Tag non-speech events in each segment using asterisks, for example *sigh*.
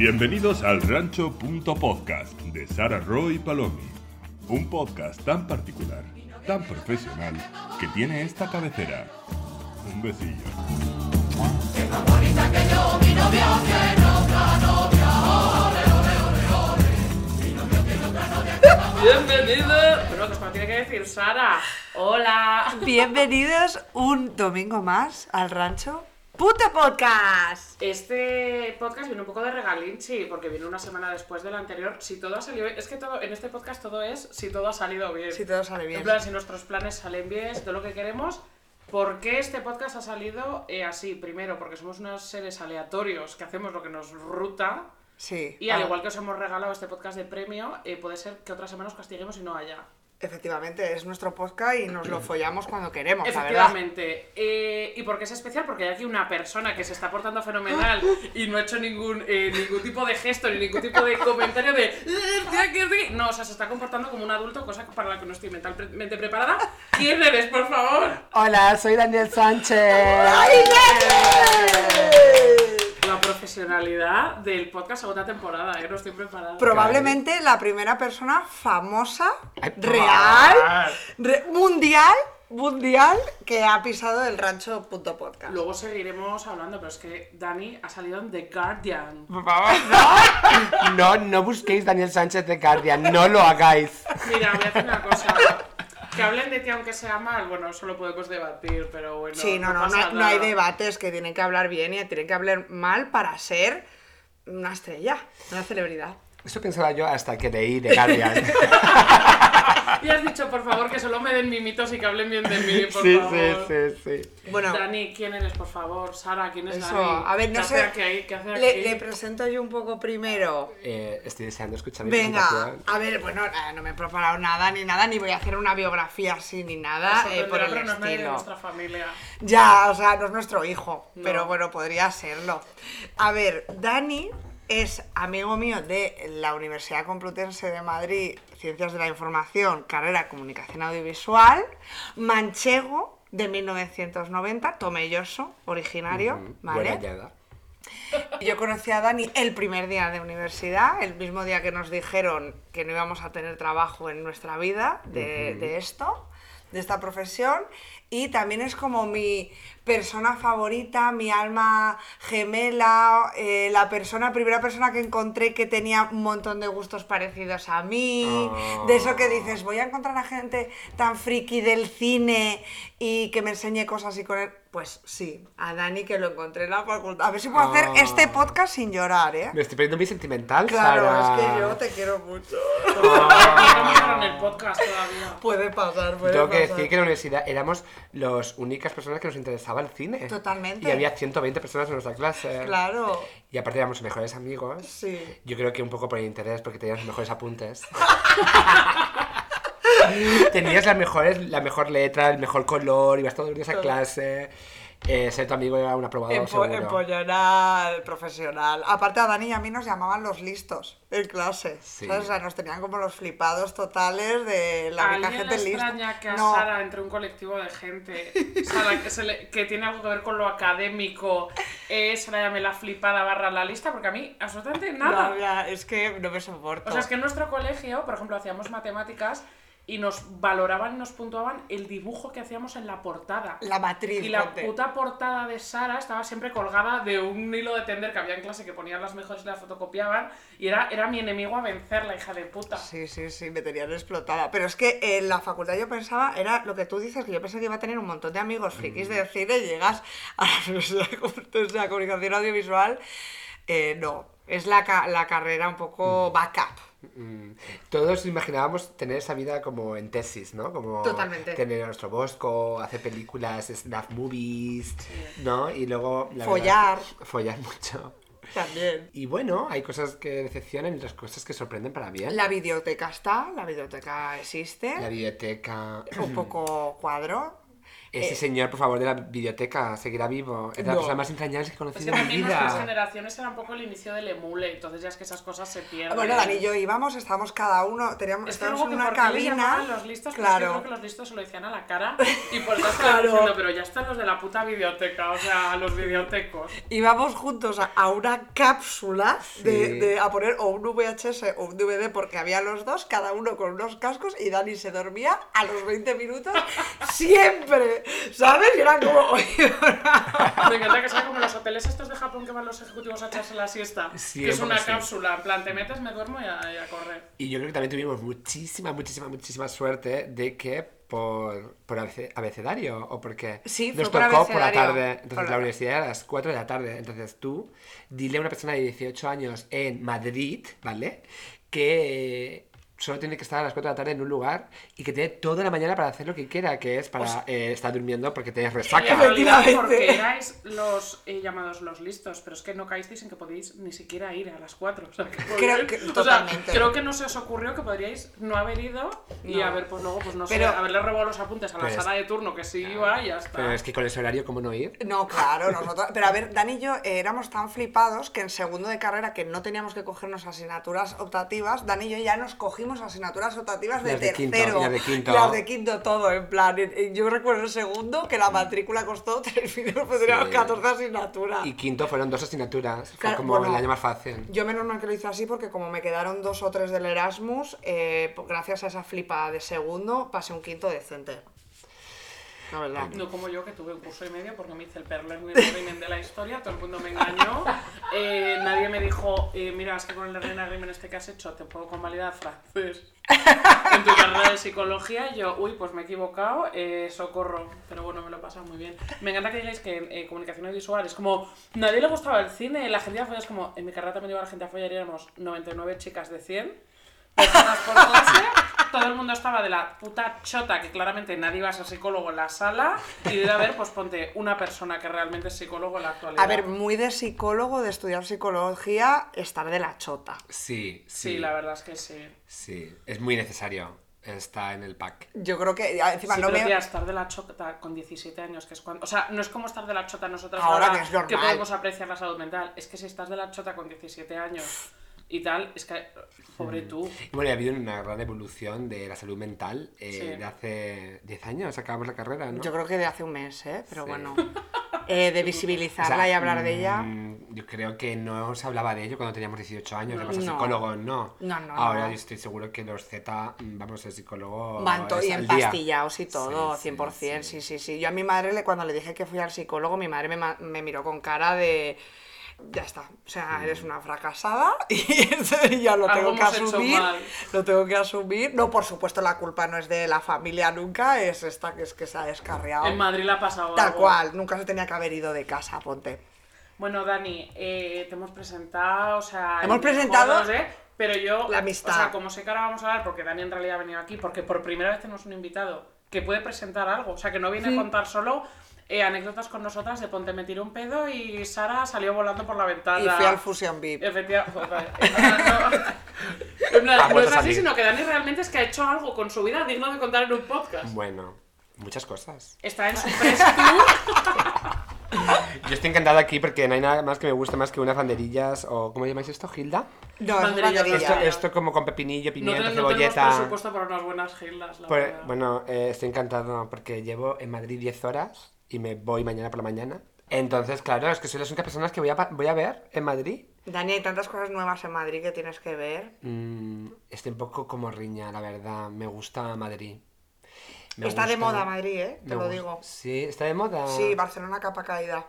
Bienvenidos al Rancho.podcast de Sara Roy Palomi. Un podcast tan particular, tan profesional, que tiene esta cabecera. Un besillo. Bienvenido. Pero que tiene que decir Sara. Hola. Bienvenidos un domingo más al rancho. ¡Puto podcast! Este podcast viene un poco de regalinchi, porque viene una semana después del anterior. Si todo ha salido bien, es que todo, en este podcast todo es si todo ha salido bien. Si todo sale bien. En plan, si nuestros planes salen bien, si todo lo que queremos. ¿Por qué este podcast ha salido eh, así? Primero, porque somos unos seres aleatorios que hacemos lo que nos ruta. Sí. Y al Ah, igual que os hemos regalado este podcast de premio, eh, puede ser que otra semana os castiguemos y no haya. Efectivamente, es nuestro podcast y nos lo follamos cuando queremos, la verdad. Efectivamente. Eh, ¿Y por qué es especial? Porque hay aquí una persona que se está portando fenomenal y no ha hecho ningún, eh, ningún tipo de gesto ni ningún tipo de comentario de "Eh, estoy aquí, estoy aquí". No, o sea, se está comportando como un adulto, cosa para la que no estoy mentalmente preparada. ¿Quién eres, por favor? Hola, soy Daniel Sánchez. La profesionalidad del podcast segunda temporada, ¿eh? No estoy preparada. Probablemente la primera persona famosa, Ay, real, re- mundial, mundial, que ha pisado el rancho punto podcast. Luego seguiremos hablando, pero es que Dani ha salido en The Guardian. Por favor, no. *laughs* No, no busquéis Daniel Sánchez de Guardian, no lo hagáis. Mira, voy a hacer una cosa. Que hablen de ti aunque sea mal, bueno, eso lo podemos debatir, pero bueno. Sí, no, no, no, pasa hay- no hay debates que tienen que hablar bien y tienen que hablar mal para ser una estrella, una celebridad. Eso pensaba yo hasta que leí de Guardian. *laughs* *laughs* Y has dicho, por favor, que solo me den mimitos y que hablen bien de mí, por Sí, favor. sí, sí, sí. Bueno, Dani, ¿quién eres, por favor? Sara, ¿quién es eso, Dani? a ver, ¿Qué no hace sé. aquí? ¿Qué hace aquí? Le, le presento yo un poco primero. Eh, estoy deseando escuchar mi Venga, a ver, bueno, eh, no me he preparado nada ni nada, ni voy a hacer una biografía así ni nada eh, por el pero no es nadie de estilo. nuestra familia. Ya, o sea, no es nuestro hijo, No. pero bueno, podría serlo. A ver, Dani es amigo mío de la Universidad Complutense de Madrid, Ciencias de la Información, carrera Comunicación Audiovisual, manchego de 1990, tomelloso, originario, ¿vale? Buena. Yo conocí a Dani el primer día de universidad, el mismo día que nos dijeron que no íbamos a tener trabajo en nuestra vida de, de esto, de esta profesión, y también es como mi persona favorita, mi alma gemela, eh, la persona, primera persona que encontré que tenía un montón de gustos parecidos a mí, de eso que dices, voy a encontrar a gente tan friki del cine y que me enseñe cosas y con él. Pues sí, a Dani que lo encontré en la facultad. A ver si puedo hacer Ah. este podcast sin llorar, ¿eh? Me estoy poniendo muy sentimental, Claro, Sara. es que yo te quiero mucho. Por favor, no el podcast todavía. Puede pasar, puede Tengo que decir que en la universidad éramos las únicas personas que nos interesaba el cine. Totalmente. Y había 120 personas en nuestra clase. Claro, Y aparte éramos mejores amigos. sí. Yo creo que un poco por el interés, porque tenías los mejores apuntes. *laughs* tenías las mejores, la mejor letra, el mejor color, ibas todos los días a Todo. clase. Eh, ser tu amigo era un aprobado Empo seguro. empollonar, profesional. Aparte a Dani y a mí nos llamaban los listos en clase. Sí. ¿sabes? O sea, nos tenían como los flipados totales de la única ¿A alguien gente lista. extraña que a No. Sara entre un colectivo de gente *laughs* Sara, que, se le- que tiene algo que ver con lo académico eh, se la llame la flipada barra la lista? Porque a mí absolutamente nada. No, ya, es que no me soporto. O sea, es que en nuestro colegio, por ejemplo, hacíamos matemáticas y nos valoraban y nos puntuaban el dibujo que hacíamos en la portada. La matriz. Y la ponte. puta portada de Sara estaba siempre colgada de un hilo de tender que había en clase que ponían las mejores y las fotocopiaban. Y era, era mi enemigo a vencer, la hija de puta. Sí, sí, sí, me tenían explotada. Pero es que en la facultad yo pensaba, era lo que tú dices, que yo pensé que iba a tener un montón de amigos frikis de cine y llegas a la Universidad *laughs* de Comunicación Audiovisual. eh, no, es la, la carrera un poco backup. Mm, Todos imaginábamos tener esa vida como en tesis, ¿no? Como Totalmente. tener nuestro bosco, hacer películas, snuff movies, ¿no? Y luego... la Follar. verdad, follar mucho. También. Y bueno, hay cosas que decepcionan y otras cosas que sorprenden para bien. La videoteca está, la videoteca existe. La biblioteca... un poco *clears throat* cuadro. Ese Eh, señor, por favor, de la biblioteca, seguirá vivo. Es de las No. personas más entrañables que he Pues conocido en mi también nuestras vida. generaciones era un poco el inicio del emule, entonces ya es que esas cosas se pierden. Bueno, Dani y yo íbamos, estábamos cada uno, teníamos, Es que estábamos en una cabina. los listos, pues yo claro. creo que los listos se lo decían a la cara y por eso *laughs* estaban Claro. diciendo, pero ya están los de la puta biblioteca, o sea, los bibliotecos. íbamos juntos a, a una cápsula de, Sí. de- a poner o un VHS o un DVD porque había los dos, cada uno con unos cascos y Dani se dormía a los 20 minutos *laughs* siempre, *laughs* ¿sabes? Y como... Me encanta que sea como los hoteles estos de Japón que van los ejecutivos a echarse la siesta, Sí, que es un una sí. cápsula, en plan, te metes, me duermo y a, y a correr. Y yo creo que también tuvimos muchísima, muchísima, muchísima suerte de que por, por abece- abecedario o porque Sí, nos por tocó por la tarde. Entonces Por la la- universidad era a las 4 de la tarde. Entonces tú, dile a una persona de 18 años en Madrid, ¿vale? Que solo tiene que estar a las 4 de la tarde en un lugar y que tiene toda la mañana para hacer lo que quiera, que es para eh, estar durmiendo porque Y resaca. Efectivamente. porque erais los eh, llamados los listos, pero es que no caísteis en que podíais ni siquiera ir a las 4. O sea, que podíais- que- *laughs* o sea, totalmente. creo que no se os ocurrió que podríais no haber ido y No. haber, pues luego, pues no Pero- sé, haberle robado los apuntes a la Pero es- sala de turno que sí iba y ya está. Pero es que con ese horario, ¿cómo no ir? No, claro, nosotros... Pero a ver, Dani y yo eh, éramos tan flipados que en segundo de carrera, que no teníamos que cogernos asignaturas optativas, Dani y yo ya nos cogimos asignaturas optativas de Las de tercero. quinto, las de quinto. Las de quinto todo, en plan. Yo recuerdo el segundo que la matrícula costó 3.000 euros, pues teníamos Sí. 14 asignaturas. Y quinto fueron dos asignaturas. Fue Claro, como bueno, el año más fácil. Yo menos mal que lo hice así porque como me quedaron dos o tres del Erasmus, eh, pues gracias a esa flipa de segundo pasé un quinto decente. La verdad. No como yo, que tuve un curso y medio porque me hice el perlearning agreement de la historia, todo el mundo me engañó. *laughs* Eh, nadie me dijo, eh, mira, es que con el learning agreement este que has hecho te puedo convalidar francés *laughs* en tu carrera de psicología. Y yo, uy, pues me he equivocado, eh, socorro. Pero bueno, me lo he pasado muy bien. Me encanta que digáis que en eh, comunicación visual es como, nadie le gustaba el cine, la gente a follar es como, en mi carrera también iba la gente a follar y éramos 99 chicas de 100 personas por clase, todo el mundo estaba de la puta chota, que claramente nadie iba a ser psicólogo en la sala, y debe haber, pues ponte, una persona que realmente es psicólogo en la actualidad. A ver, muy de psicólogo, de estudiar psicología, estar de la chota. Sí, Sí, sí. la verdad es que sí. Sí, es muy necesario. Está en el pack. Yo creo que ah, encima Sí, no pero me... tía, estar de la chota con 17 años, que es cuando... O sea, no es como estar de la chota nosotras Ahora ahora, que es normal. podemos apreciar la salud mental. Es que si estás de la chota con 17 años y tal, es que... Pobre tú. Y bueno, y ha habido una gran evolución de la salud mental eh, Sí. de hace 10 años, acabamos la carrera, ¿no? Yo creo que de hace un mes, ¿eh? Pero Sí. bueno. *laughs* Eh, de O visibilizarla sea, y hablar de ella. mm, Yo creo que no se hablaba de ello cuando teníamos 18 años, de pasar No. psicólogo, no. No, no, Ahora no. yo estoy seguro que los Z, mm, vamos, el psicólogo. Van to- es y empastillados y todo, Sí, sí, 100%, sí, sí. sí, sí. Yo a mi madre, cuando le dije que fui al psicólogo, mi madre me, me miró con cara de... Ya está, o sea, eres una fracasada *laughs* y eso ya lo tengo que asumir. Lo tengo que asumir. No, por supuesto, la culpa no es de la familia nunca, es esta que es que se ha descarriado. En Madrid le ha pasado Tal algo. cual, nunca se tenía que haber ido de casa, ponte. Bueno, Dani, eh, te hemos presentado, o sea... Hemos presentado ¿eh? Pero yo, la amistad. o sea, como sé que ahora vamos a hablar, porque Dani en realidad ha venido aquí, porque por primera vez tenemos un invitado que puede presentar algo, o sea, que no viene a contar solo eh, anécdotas con nosotras de ponte me tiré un pedo y Sara salió volando por la ventana. Y fui al Fusion VIP. Efectivamente. no, *laughs* no es así, sino que Dani realmente es que ha hecho algo con su vida digno de contar en un podcast. Bueno, muchas cosas. Está en su press. *laughs* Yo estoy encantado aquí porque no hay nada más que me guste más que unas banderillas o ¿cómo llamáis esto? ¿Gilda? No, es Banderilla, banderilla. Esto, esto como con pepinillo, No, pimiento, no tenemos cebolleta. presupuesto para unas buenas gildas, la Pues, bueno, eh, estoy encantado porque llevo en Madrid 10 horas y me voy mañana por la mañana. Entonces, claro, es que soy las únicas personas que voy a, voy a ver en Madrid. Dani, hay tantas cosas nuevas en Madrid que tienes que ver. Mm, estoy un poco como riña, la verdad. Me gusta Madrid. Me Está de moda Madrid, ¿eh? Te me lo digo. Sí, está de moda. Sí, Barcelona capa caída.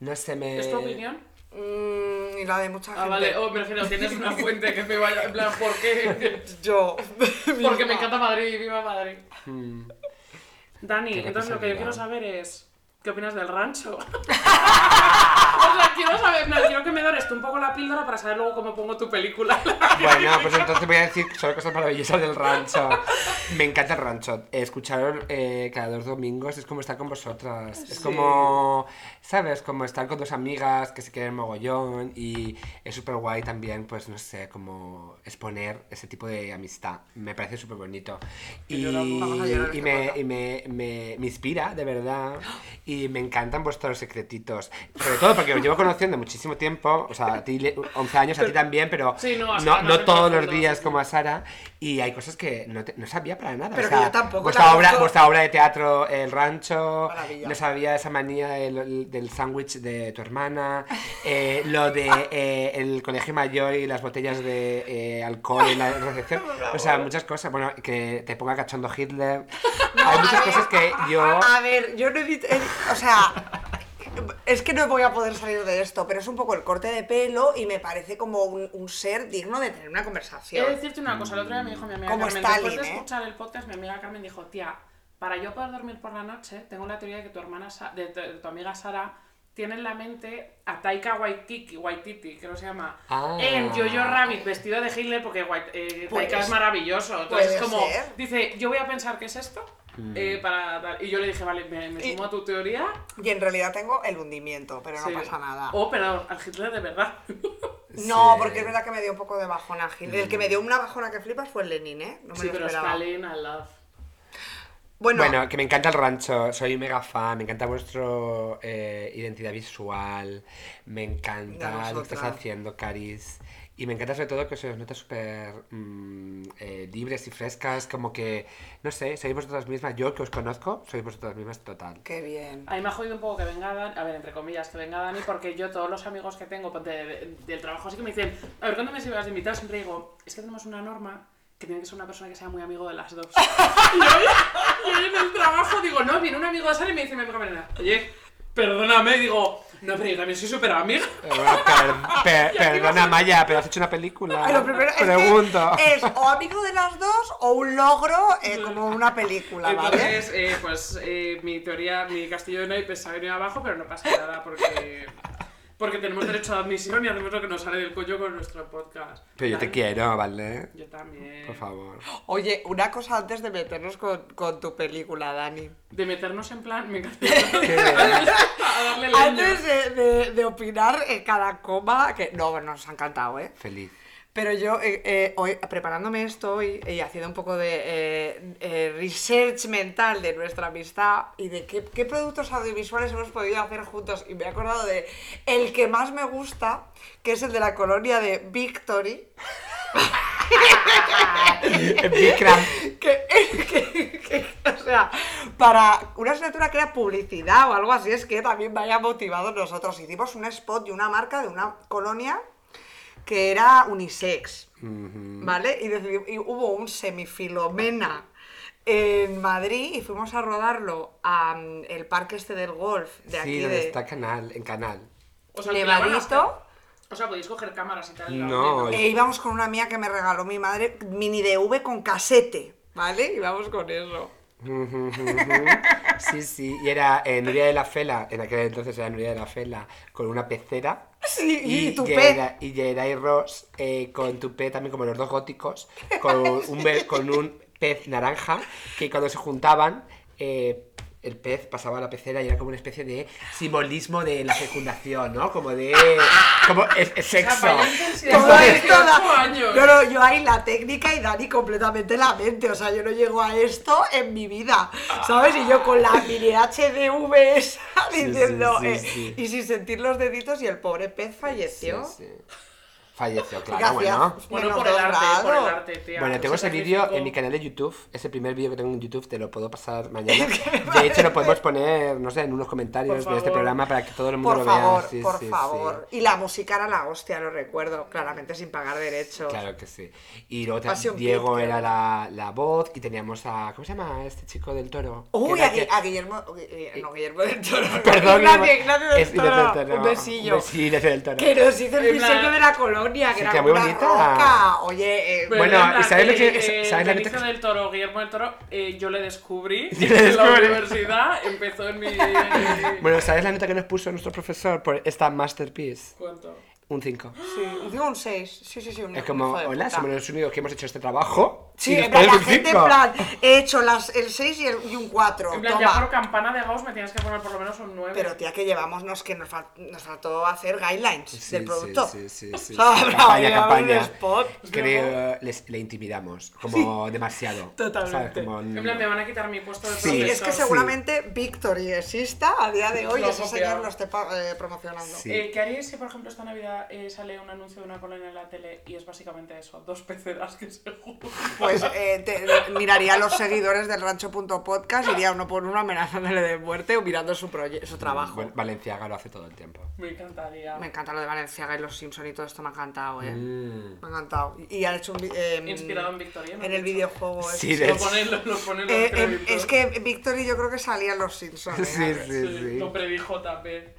No sé, me... ¿Es tu opinión? Mm, y la de mucha Ah, gente. vale, oh, me refiero, tienes una *laughs* fuente que me vaya, en plan, ¿por qué? Yo. *laughs* Porque me encanta Madrid, viva Madrid. Mm, Dani, entonces lo que yo quiero saber es, ¿Qué opinas del rancho? *laughs* *laughs* o sea, quiero saber, no, quiero que me dores tú un poco la píldora para saber luego cómo pongo tu película. *laughs* Bueno, pues entonces voy a decir solo cosas maravillosas del rancho. Me encanta el rancho. Escucharos eh, cada dos domingos es como estar con vosotras. Es como, ¿sabes? Como estar con dos amigas que se quieren mogollón y es súper guay también, pues no sé, como exponer ese tipo de amistad. Me parece súper bonito. Y, este me, podcast. y me, me, me inspira, de verdad. *gasps* Y me encantan vuestros secretitos. Sobre todo porque os llevo conociendo muchísimo tiempo. O sea, a ti le- 11 años, a ti también, pero Sí, no, no, no todos los días como a Sara. Y hay cosas que no, te- no sabía para nada. Pero o que sea, yo tampoco Vuestra obra, vuestra obra de teatro, El Rancho. Maravilla. No sabía esa manía del, del sándwich de tu hermana. eh, lo de *laughs* eh, el colegio mayor y las botellas de eh, alcohol en la *laughs* recepción. O sea, muchas cosas. Bueno, que te ponga cachondo Hitler. *laughs* hay muchas cosas que yo. A ver, yo no he dicho. O sea. Es que no voy a poder salir de esto, pero es un poco el corte de pelo y me parece como un, un ser digno de tener una He de conversación. decirte una cosa, el otro día me dijo mi amiga Como Carmen, Stalin, después de ¿eh? escuchar el podcast, mi amiga Carmen dijo, tía, para yo poder dormir por la noche, tengo la teoría de que tu hermana, Sa- de, tu- de tu amiga Sara, tiene en la mente a Taika Waititi, Waititi, que no se llama, Ah. en Jojo Rabbit, vestido de Hitler, porque Wait- eh, Pues, Taika es maravilloso. Entonces como, ser. dice, yo voy a pensar que es esto, eh, para dar- y yo le dije, vale, me, me Y- sumo a tu teoría. Y en realidad tengo el hundimiento, pero no pasa nada. Oh, pero al Hitler de verdad. *laughs* No, Sí. porque es verdad que me dio un poco de bajona. El que me dio una bajona que flipas fue el Lenin, ¿eh? No me sí, lo pero. Stalin, I love. Bueno, Bueno, que me encanta el rancho, soy mega fan, me encanta vuestra identidad visual, me encanta lo que estás haciendo, Caris. Y me encanta sobre todo que se os nota súper mm, eh, libres y frescas, como que, no sé, sois vosotras mismas. Yo que os conozco, sois vosotras mismas total. qué bien. A mí me ha jodido un poco que venga Dani, a ver, entre comillas, que venga Dani, porque yo todos los amigos que tengo de- de- del trabajo así que me dicen, a ver, ¿cuándo me sirvas de invitado? Siempre digo, es que tenemos una norma que tiene que ser una persona que sea muy amigo de las dos. *laughs* y hoy, y hoy en el trabajo digo, no, viene un amigo de Sara y me dice mi amiga Marina, oye, perdóname, digo, no, pero yo también soy súper amiga. Eh, bueno, per- *laughs* per- perdona, Maya, pero has hecho una película. Lo primero es que Pregunto. es o amigo de las dos o un logro eh, como una película, ¿vale? Entonces, eh, pues eh, mi teoría, mi castillo de naipes se ha venido abajo, pero no pasa nada porque, porque tenemos derecho a admisión y hacemos lo que nos sale del coño con nuestro podcast. Pero yo te quiero, ¿vale? Yo también. Por favor. Oye, una cosa antes de meternos con, con tu película, Dani. De meternos en plan, me encanta. *laughs* a darle. Antes de, de- de opinar en cada coma, que no, nos ha encantado, ¿eh? Feliz. Pero yo, eh, eh, hoy, preparándome esto hoy y haciendo un poco de eh, research mental de nuestra amistad y de qué, qué productos audiovisuales hemos podido hacer juntos, y me he acordado de el que más me gusta, que es el de la colonia de Victory. *laughs* Que- que- o sea, para una asignatura que era publicidad o algo así, es que también me haya motivado nosotros. Hicimos un spot de una marca de una colonia que era unisex, ¿vale? Y, decidi- y hubo un semifilomena en Madrid y fuimos a rodarlo al parque este del golf de aquí Sí, donde de está canal, en canal. O sea, Levadito. O sea, podéis coger cámaras y tal. No, E íbamos con una mía que me regaló mi madre, mini DV con casete, ¿vale? Íbamos con eso. Sí, sí, y era eh, Nuria de la Fela, en aquel entonces era Nuria de la Fela, con una pecera. Sí, y tupé. Yera- Y Ross eh, con tupé también como los dos góticos, con un, con un pez naranja, que cuando se juntaban, eh, el pez pasaba a la pecera y era como una especie de simbolismo de la fecundación, ¿no? Como de... como es, es sexo. Todo Como esto 18 da-. No, no, yo ahí la técnica y Dani completamente la mente. O sea, yo no llego a esto en mi vida. ¿Sabes? Y yo con la mini HDV esa Sí, diciendo. sí, eh, sí. Y sin sentir los deditos, y el pobre pez falleció. Sí, sí. Falleció, claro, hacía bueno. Bueno, menos por el arte, por el arte, tía. Bueno, tengo Ese vídeo en mi canal de YouTube, ese primer vídeo que tengo en YouTube, te lo puedo pasar mañana. *laughs* De hecho, lo podemos poner, no sé, en unos comentarios de este favor. programa para que todo el mundo Por lo favor, vea. Sí, por sí, favor. Y la música era la hostia, lo recuerdo, claramente sin pagar sí. derechos. Claro que sí. Y luego Passion Diego Pit, era la, la voz y teníamos a. ¿Cómo se llama este chico del toro? Uy, a, que- a Guillermo. eh, No, Guillermo del Toro. *laughs* Perdón, Ignacio, Ignacio del es Ignacio Toro. del Toro. Un besillo. Un besillo, del Toro. Que nos hizo el diseño de la colonia. Que Sí, era que muy una bonita. roca. Oye, eh, Bueno, ¿y sabes lo que- eh, sabes la que- del Toro, Guillermo del Toro, eh, yo le descubrí *laughs* Yo le en la universidad, empezó en mi... *laughs* Bueno, ¿sabes la nota que nos puso nuestro profesor por esta masterpiece? ¿Cuánto? Un 5. Sí, un cinco, un 6. Sí, sí, sí. Un Es como, hola, somos los únicos que hemos hecho este trabajo. Sí, y en plan, la gente en plan, he hecho las, el 6 y, el, y un 4. En plan, ya por Toma. campana de Gauss me tienes que poner por lo menos un 9. Pero tía, que llevamos, nos, que nos, fal- nos faltó hacer guidelines Sí, del sí, producto. Sí, sí, sí. *laughs* Campaña, Había un campaña. spot. Creo les, le intimidamos, como demasiado. *laughs* Totalmente. Como, En plan, me van a quitar mi puesto de Sí, Sí, es que seguramente Victory exista a día de hoy Lo ese señor lo esté eh, promocionando. Sí. Eh, ¿Qué haríais si, por ejemplo, esta Navidad eh, sale un anuncio de una colonia en la tele y es básicamente eso? Dos peceras que se juntan. Pues eh, te- miraría a los seguidores del rancho.podcast, iría uno por uno amenazándole de muerte o mirando su, su trabajo. Bueno, Valenciaga lo hace todo el tiempo. Me encantaría. Me encanta lo de Valenciaga y los Simpson y todo esto me ha encantado, eh. Mm. Me ha encantado. Y han hecho un... em, Inspirado en Victoria, ¿no? En el videojuego. Sí, sí. de Lo ponen, lo, lo ponen los Eh, es que Victory yo creo que salía en los Simpsons. eh. Sí, sí, Sí, sí. Lo predijo también.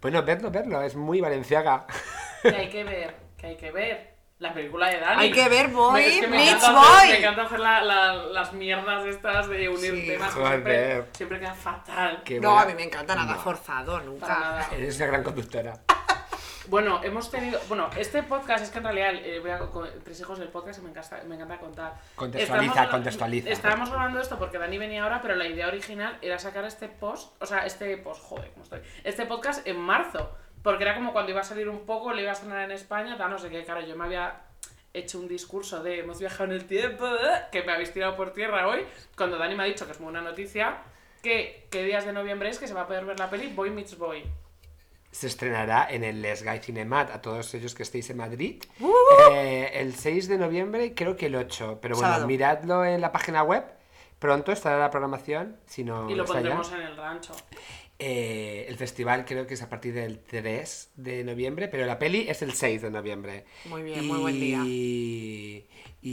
Bueno, verlo, verlo, es muy Valenciaga. Que hay que ver, que hay que ver. La película de Dani. Hay que ver Boy es que me Meets encanta hacer- Boy. Me encanta hacer la- la- las mierdas estas de unir Sí, temas. que. Siempre, siempre queda fatal. Qué No, buena- a mí me encanta nada No. forzado, nunca. nada. Eres una gran conductora. Bueno, hemos tenido. Bueno, este podcast es que en realidad eh, voy a con tres hijos del podcast y me encanta, me encanta contar. Contextualiza, Estábamos- contextualiza. Estábamos grabando esto porque Dani venía ahora, pero la idea original era sacar este post, o sea, este post, joder, ¿cómo estoy? Este podcast en marzo. Porque era como cuando iba a salir un poco, le iba a estrenar en España, tal, no sé qué, claro, yo me había hecho un discurso de hemos viajado en el tiempo, *laughs* que me habéis tirado por tierra hoy, cuando Dani me ha dicho que es muy buena noticia, que qué días de noviembre es que se va a poder ver la peli Boy Meets Boy. Se estrenará en el Les Guy Cinemat a todos ellos que estéis en Madrid eh, el 6 de noviembre y creo que el 8. Pero bueno, Sábado. miradlo en la página web. Pronto estará la programación, si no Y lo está ya. pondremos en el rancho. Eh, el festival creo que es a partir del 3 de noviembre, pero la peli es el 6 de noviembre. Muy bien, muy buen día.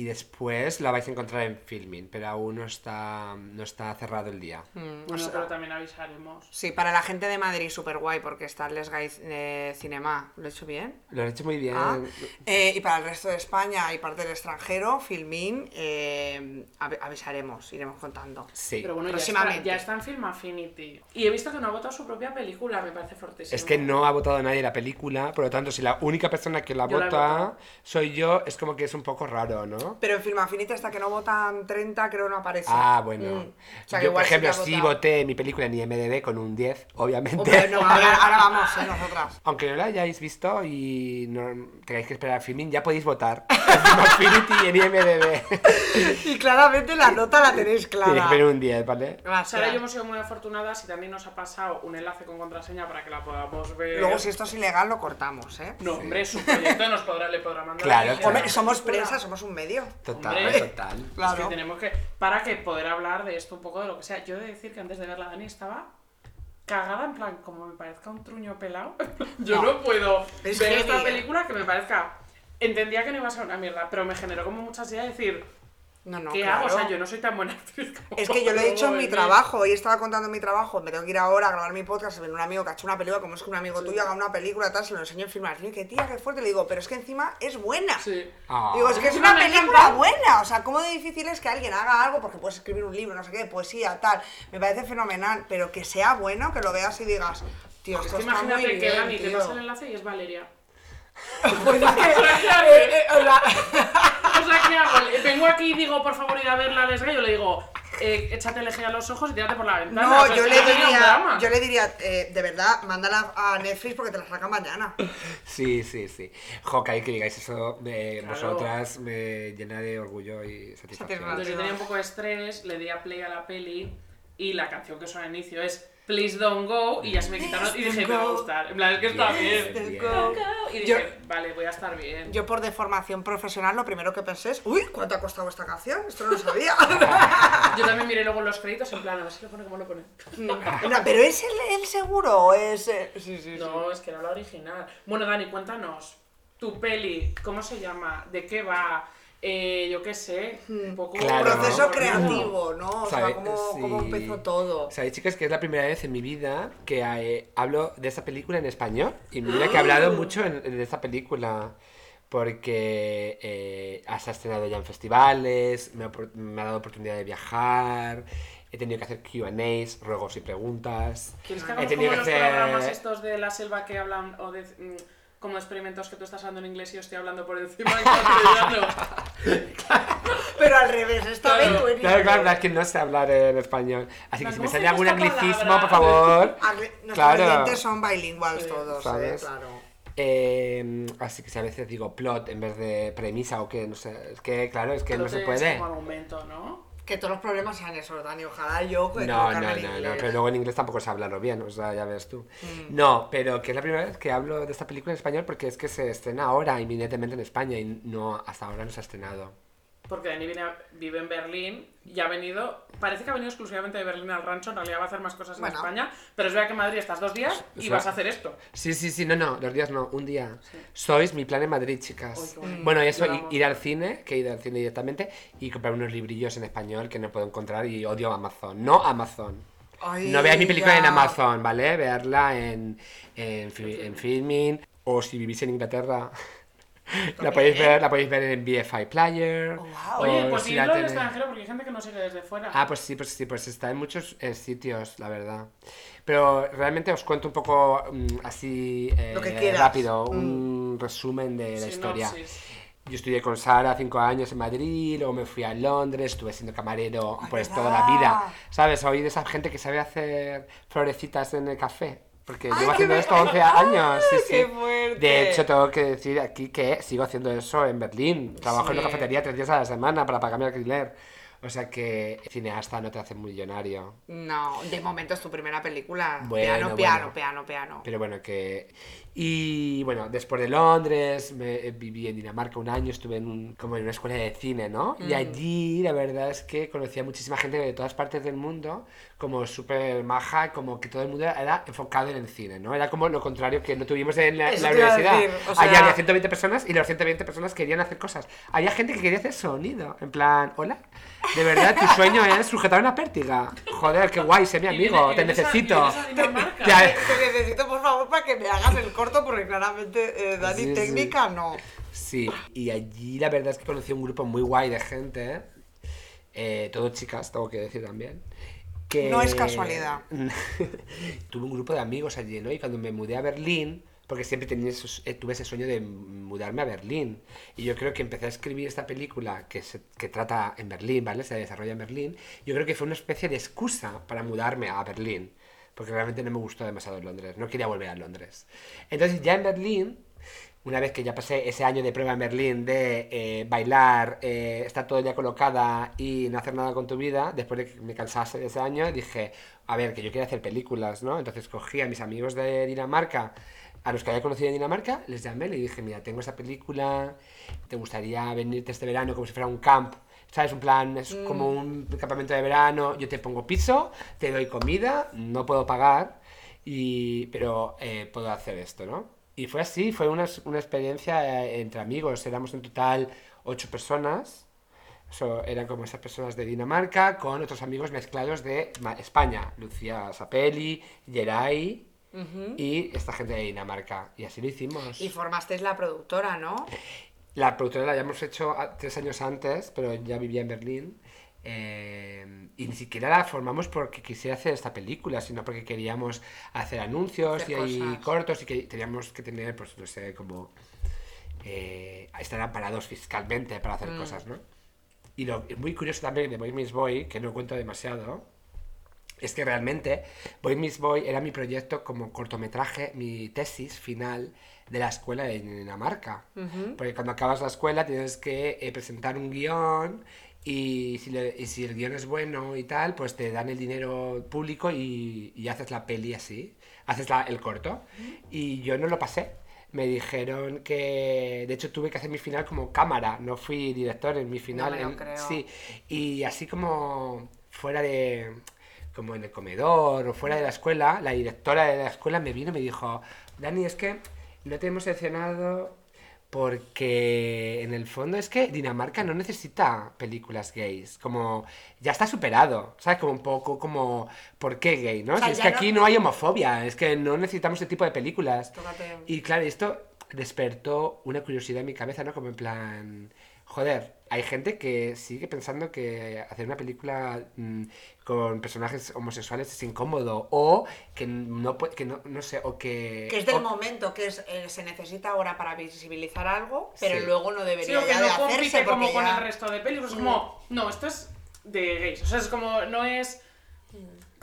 Y, después la vais a encontrar en Filming, pero aún no está, no está cerrado el día. Mm, Bueno, o sea, pero también avisaremos. Sí, para la gente de Madrid, súper guay, porque está el Les Guys eh, Cinema. ¿Lo he hecho bien? Lo han hecho muy bien. Ah, eh, y para el resto de España y parte del extranjero, Filmin, eh, av- avisaremos, iremos contando. Sí. Pero bueno, ya está, Próximamente. ya está en Film Affinity. Y he visto que no ha votado su propia película, me parece fortísimo. Es que no ha votado nadie la película, por lo tanto, si la única persona que la Yo he vota soy yo, es como que es un poco raro, ¿no? Pero en Film Affinity, hasta que no votan 30, creo no aparece. Ah, bueno. Mm. O sea, que yo, por igual sí ejemplo, que sí votado. voté mi película en IMDB con un 10, obviamente. Hombre, no, ahora, *laughs* ahora vamos, eh, nosotras. Aunque no la hayáis visto y no tengáis que esperar a filming, ya podéis votar. En Film Affinity y en IMDB. *laughs* Y claramente la nota la tenéis que clara. poner un 10, ¿vale? Gracias. Y yo hemos sido muy afortunadas y también nos ha pasado un enlace con contraseña para que la podamos ver. Luego, si esto es ilegal, lo cortamos, ¿eh? No, hombre, su proyecto nos podrá, le podrá mandar. Claro, Hombre, somos prensa, somos un medio. Total, Hombre. total. Es Claro. que tenemos que. Para que poder hablar de esto un poco de lo que sea. Yo he de decir que antes de verla, Dani estaba cagada, en plan, como me parezca un truño pelado. *laughs* Yo no, No. puedo Es ver esta película que me parezca. Entendía que no iba a ser una mierda, pero me generó como muchas ideas de decir, No, no, ¿qué claro. hago? O sea, yo no soy tan buena *laughs* actriz como Es que yo lo he dicho en mi trabajo, hoy estaba contando mi trabajo, me tengo que ir ahora a grabar mi podcast, viene un amigo que ha hecho una película, como es que un amigo tuyo haga una película, tal, se lo enseño en filmar, y que tía, qué fuerte, le digo, pero es que encima es buena. Sí. Ah. Digo, es que es una película buena, o sea, cómo de difícil es que alguien haga algo, porque puedes escribir un libro, no sé qué, poesía, tal, me parece fenomenal, pero que sea bueno, que lo veas y digas, tío, Es esto que está muy imagínate que Dani te tío". pasa el enlace y es Valeria. Pues es que- eh, eh, o sea, O sea, ¿qué hago? Le- Vengo aquí y digo, por favor, ir a ver la lesga. Yo le digo, eh, échate lejía a los ojos y tírate por la ventana. No, O sea, yo es le que no tenía un diría, yo le diría, eh, de verdad, mándala a Netflix porque te la sacan mañana. Sí, sí, sí. Hawkeye, que digáis eso de Claro. vosotras me llena de orgullo y satisfacción. Entonces yo tenía un poco de estrés, le di a play a la peli y la canción que suena al inicio es Please Don't Go y ya se me quitaron y dije, me va a gustar. En plan, es que está bien. Go. Y Yo- dije, vale, voy a estar bien. Yo por deformación profesional lo primero que pensé es, uy, ¿cuánto ha costado esta canción? Esto no lo sabía. Yo también miré luego los créditos en plan, a ver si lo pone como lo pone. no, pero ¿es el, el seguro o es...? eh? Sí, sí, sí. No, es que era la original. Bueno, Dani, cuéntanos. Tu peli, ¿cómo se llama? ¿De qué va? Eh, yo qué sé, un poco... Claro. Proceso ¿no? creativo, ¿no? O sea, ¿cómo, sí. cómo empezó todo? Sabéis, chicas, que es la primera vez en mi vida que eh, hablo de esta película en español. Y mira que he hablado mucho en, en esta película. porque eh, has estrenado ya en festivales, me ha, me ha dado oportunidad de viajar, he tenido que hacer Q&As, ruegos y preguntas. ¿Quieres que He hagamos tenido como que los hacer- programas estos de la selva que hablan o de mm, como experimentos que tú estás hablando en inglés y yo estoy hablando por encima en castellano? *laughs* Pero al revés, esta vez Claro, tú en Claro, es que no sé hablar en español. Así que si me ¿Cómo sale algún anglicismo, palabra? por favor. *laughs* Nuestros Claro. oyentes son bilinguales Sí, todos, ¿sabes? ¿eh? Claro. Eh, así que si a veces digo plot en vez de premisa o que no sé, es que claro, es que no se es puede. como argumento, ¿no? Que todos los problemas sean esos, Dani. Ojalá yo No, no, no, no, pero luego en inglés tampoco sé hablarlo bien, o sea, ya ves tú. Mm. No, pero que es la primera vez que hablo de esta película en español porque es que se estrena ahora inminentemente en España y no hasta ahora no se ha estrenado. Porque Dani viene a- vive en Berlín y ha venido, parece que ha venido exclusivamente de Berlín al rancho, en realidad va a hacer más cosas en Bueno. España, pero es verdad que en Madrid estás dos días y Eso- vas a hacer esto. Sí, sí, sí, no, no, los días no, un día. Sois mi plan en Madrid, chicas. Qué. Bueno, y eso, Lo y- amo. ir al cine, que he ido al cine directamente, y comprar unos librillos en español que no puedo encontrar y odio Amazon. No Amazon. Ay, No veáis mi película ya. en Amazon, ¿vale? Vearla en, en, fi- en Filmin, o si vivís en Inglaterra. *laughs* *laughs* La podéis, ver, la podéis ver en BFI Player. Oh, wow. o Oye, pues si del tenéis- extranjero porque hay gente que no sigue desde fuera. Ah, pues sí, pues sí, pues está en muchos eh, sitios, la verdad. Pero realmente os cuento un poco mm, así eh, Lo que quieras. rápido, un resumen de la historia. Yo estudié con Sara cinco años en Madrid, luego me fui a Londres, estuve siendo camarero Ay, pues toda la vida. ¿Sabes? Soy de esa gente que sabe hacer florecitas en el café. Porque llevo haciendo esto 11 *laughs* años. Sí, Ay, sí. qué fuerte. De hecho, tengo que decir aquí que sigo haciendo eso en Berlín. Trabajo en una Sí. cafetería tres días a la semana para pagarme el alquiler. O sea que cineasta no te hace millonario. No, de momento es tu primera película. Bueno, piano, piano, bueno. piano, piano. Pero bueno, que... Y bueno, después de Londres, me, eh, viví en Dinamarca un año, estuve en un- como en una escuela de cine, ¿no? Mm. Y allí la verdad es que conocí a muchísima gente de todas partes del mundo, como súper maja, como que todo el mundo era enfocado en el cine, ¿no? Era como lo contrario que no tuvimos en la, la universidad. decir, o sea- había 120 personas y las 120 personas querían hacer cosas. Había gente que quería hacer sonido, en plan, hola, de verdad tu sueño es sujetar una pértiga. Joder, qué guay, sé mi Y amigo, viene- y te necesito. Te necesito, por favor, para que me hagas el corto, porque claramente eh, Dani Sí, sí. técnica no. Sí, y allí la verdad es que conocí un grupo muy guay de gente, ¿eh? Eh, todo chicas, tengo que decir también. Que... No es casualidad. *laughs* Tuve un grupo de amigos allí, ¿no? Y cuando me mudé a Berlín, porque siempre tenía esos- eh, tuve ese sueño de mudarme a Berlín. Y yo creo que empecé a escribir esta película que, se, que trata en Berlín, ¿vale? Se desarrolla en Berlín. Yo creo que fue una especie de excusa para mudarme a Berlín. Porque realmente no me gustó demasiado Londres. No quería volver a Londres. Entonces ya en Berlín una vez que ya pasé ese año de prueba en Berlín de eh, bailar, eh, estar todo el día colocada y no hacer nada con tu vida, después de que me cansase de ese año, dije, a ver, que yo quiero hacer películas, ¿no? Entonces cogí a mis amigos de Dinamarca, a los que había conocido en Dinamarca, les llamé y les dije, mira, tengo esa película, ¿te gustaría venirte este verano como si fuera un camp? ¿Sabes? Un plan, es como un campamento de verano, yo te pongo piso, te doy comida, no puedo pagar, y, pero eh, puedo hacer esto, ¿no? Y fue así, fue una, una experiencia eh, entre amigos, éramos en total ocho personas, So, eran como esas personas de Dinamarca con otros amigos mezclados de España, Lucía Sapelli, Geray y esta gente de Dinamarca. Y así lo hicimos. Y formasteis la productora, ¿no? La productora la habíamos hecho tres años antes, pero ya vivía en Berlín. eh, y ni siquiera la formamos porque quisiera hacer esta película, sino porque queríamos hacer anuncios Hacer y cortos y que teníamos que tener, pues no sé, como eh, estar amparados fiscalmente para hacer cosas, ¿no? Y lo muy curioso también de Boy Miss Boy, que no cuento demasiado, es que realmente Boy Miss Boy era mi proyecto como cortometraje, mi tesis final de la escuela de Dinamarca. Porque cuando acabas la escuela tienes que eh, presentar un guion y si, le- y si el guion es bueno y tal, pues te dan el dinero público y, y haces la peli así, haces la- el corto. Y yo no lo pasé. Me dijeron que, de hecho, tuve que hacer mi final como cámara, no fui director en mi final. me lo en- creo. sí, y así como fuera de, como en el comedor o fuera de la escuela, la directora de la escuela me vino y me dijo, Dani, es que no te hemos seleccionado porque en el fondo es que Dinamarca no necesita películas gays, como ya está superado, ¿sabes? Como un poco como, ¿por qué gay? ¿no? O sea, Si es que no- aquí no hay homofobia, es que no necesitamos ese tipo de películas. Y claro, esto despertó una curiosidad en mi cabeza, ¿no? Como en plan, joder, hay gente que sigue pensando que hacer una película mm, con personajes homosexuales es incómodo o que no puede, que no, no sé, o que... Que es del o- momento, que es, eh, se necesita ahora para visibilizar algo, pero Sí. luego no Sí, debería o que ya de no hacerse compite como con el resto de Es como, no, esto es de gays. O sea, es como, no es.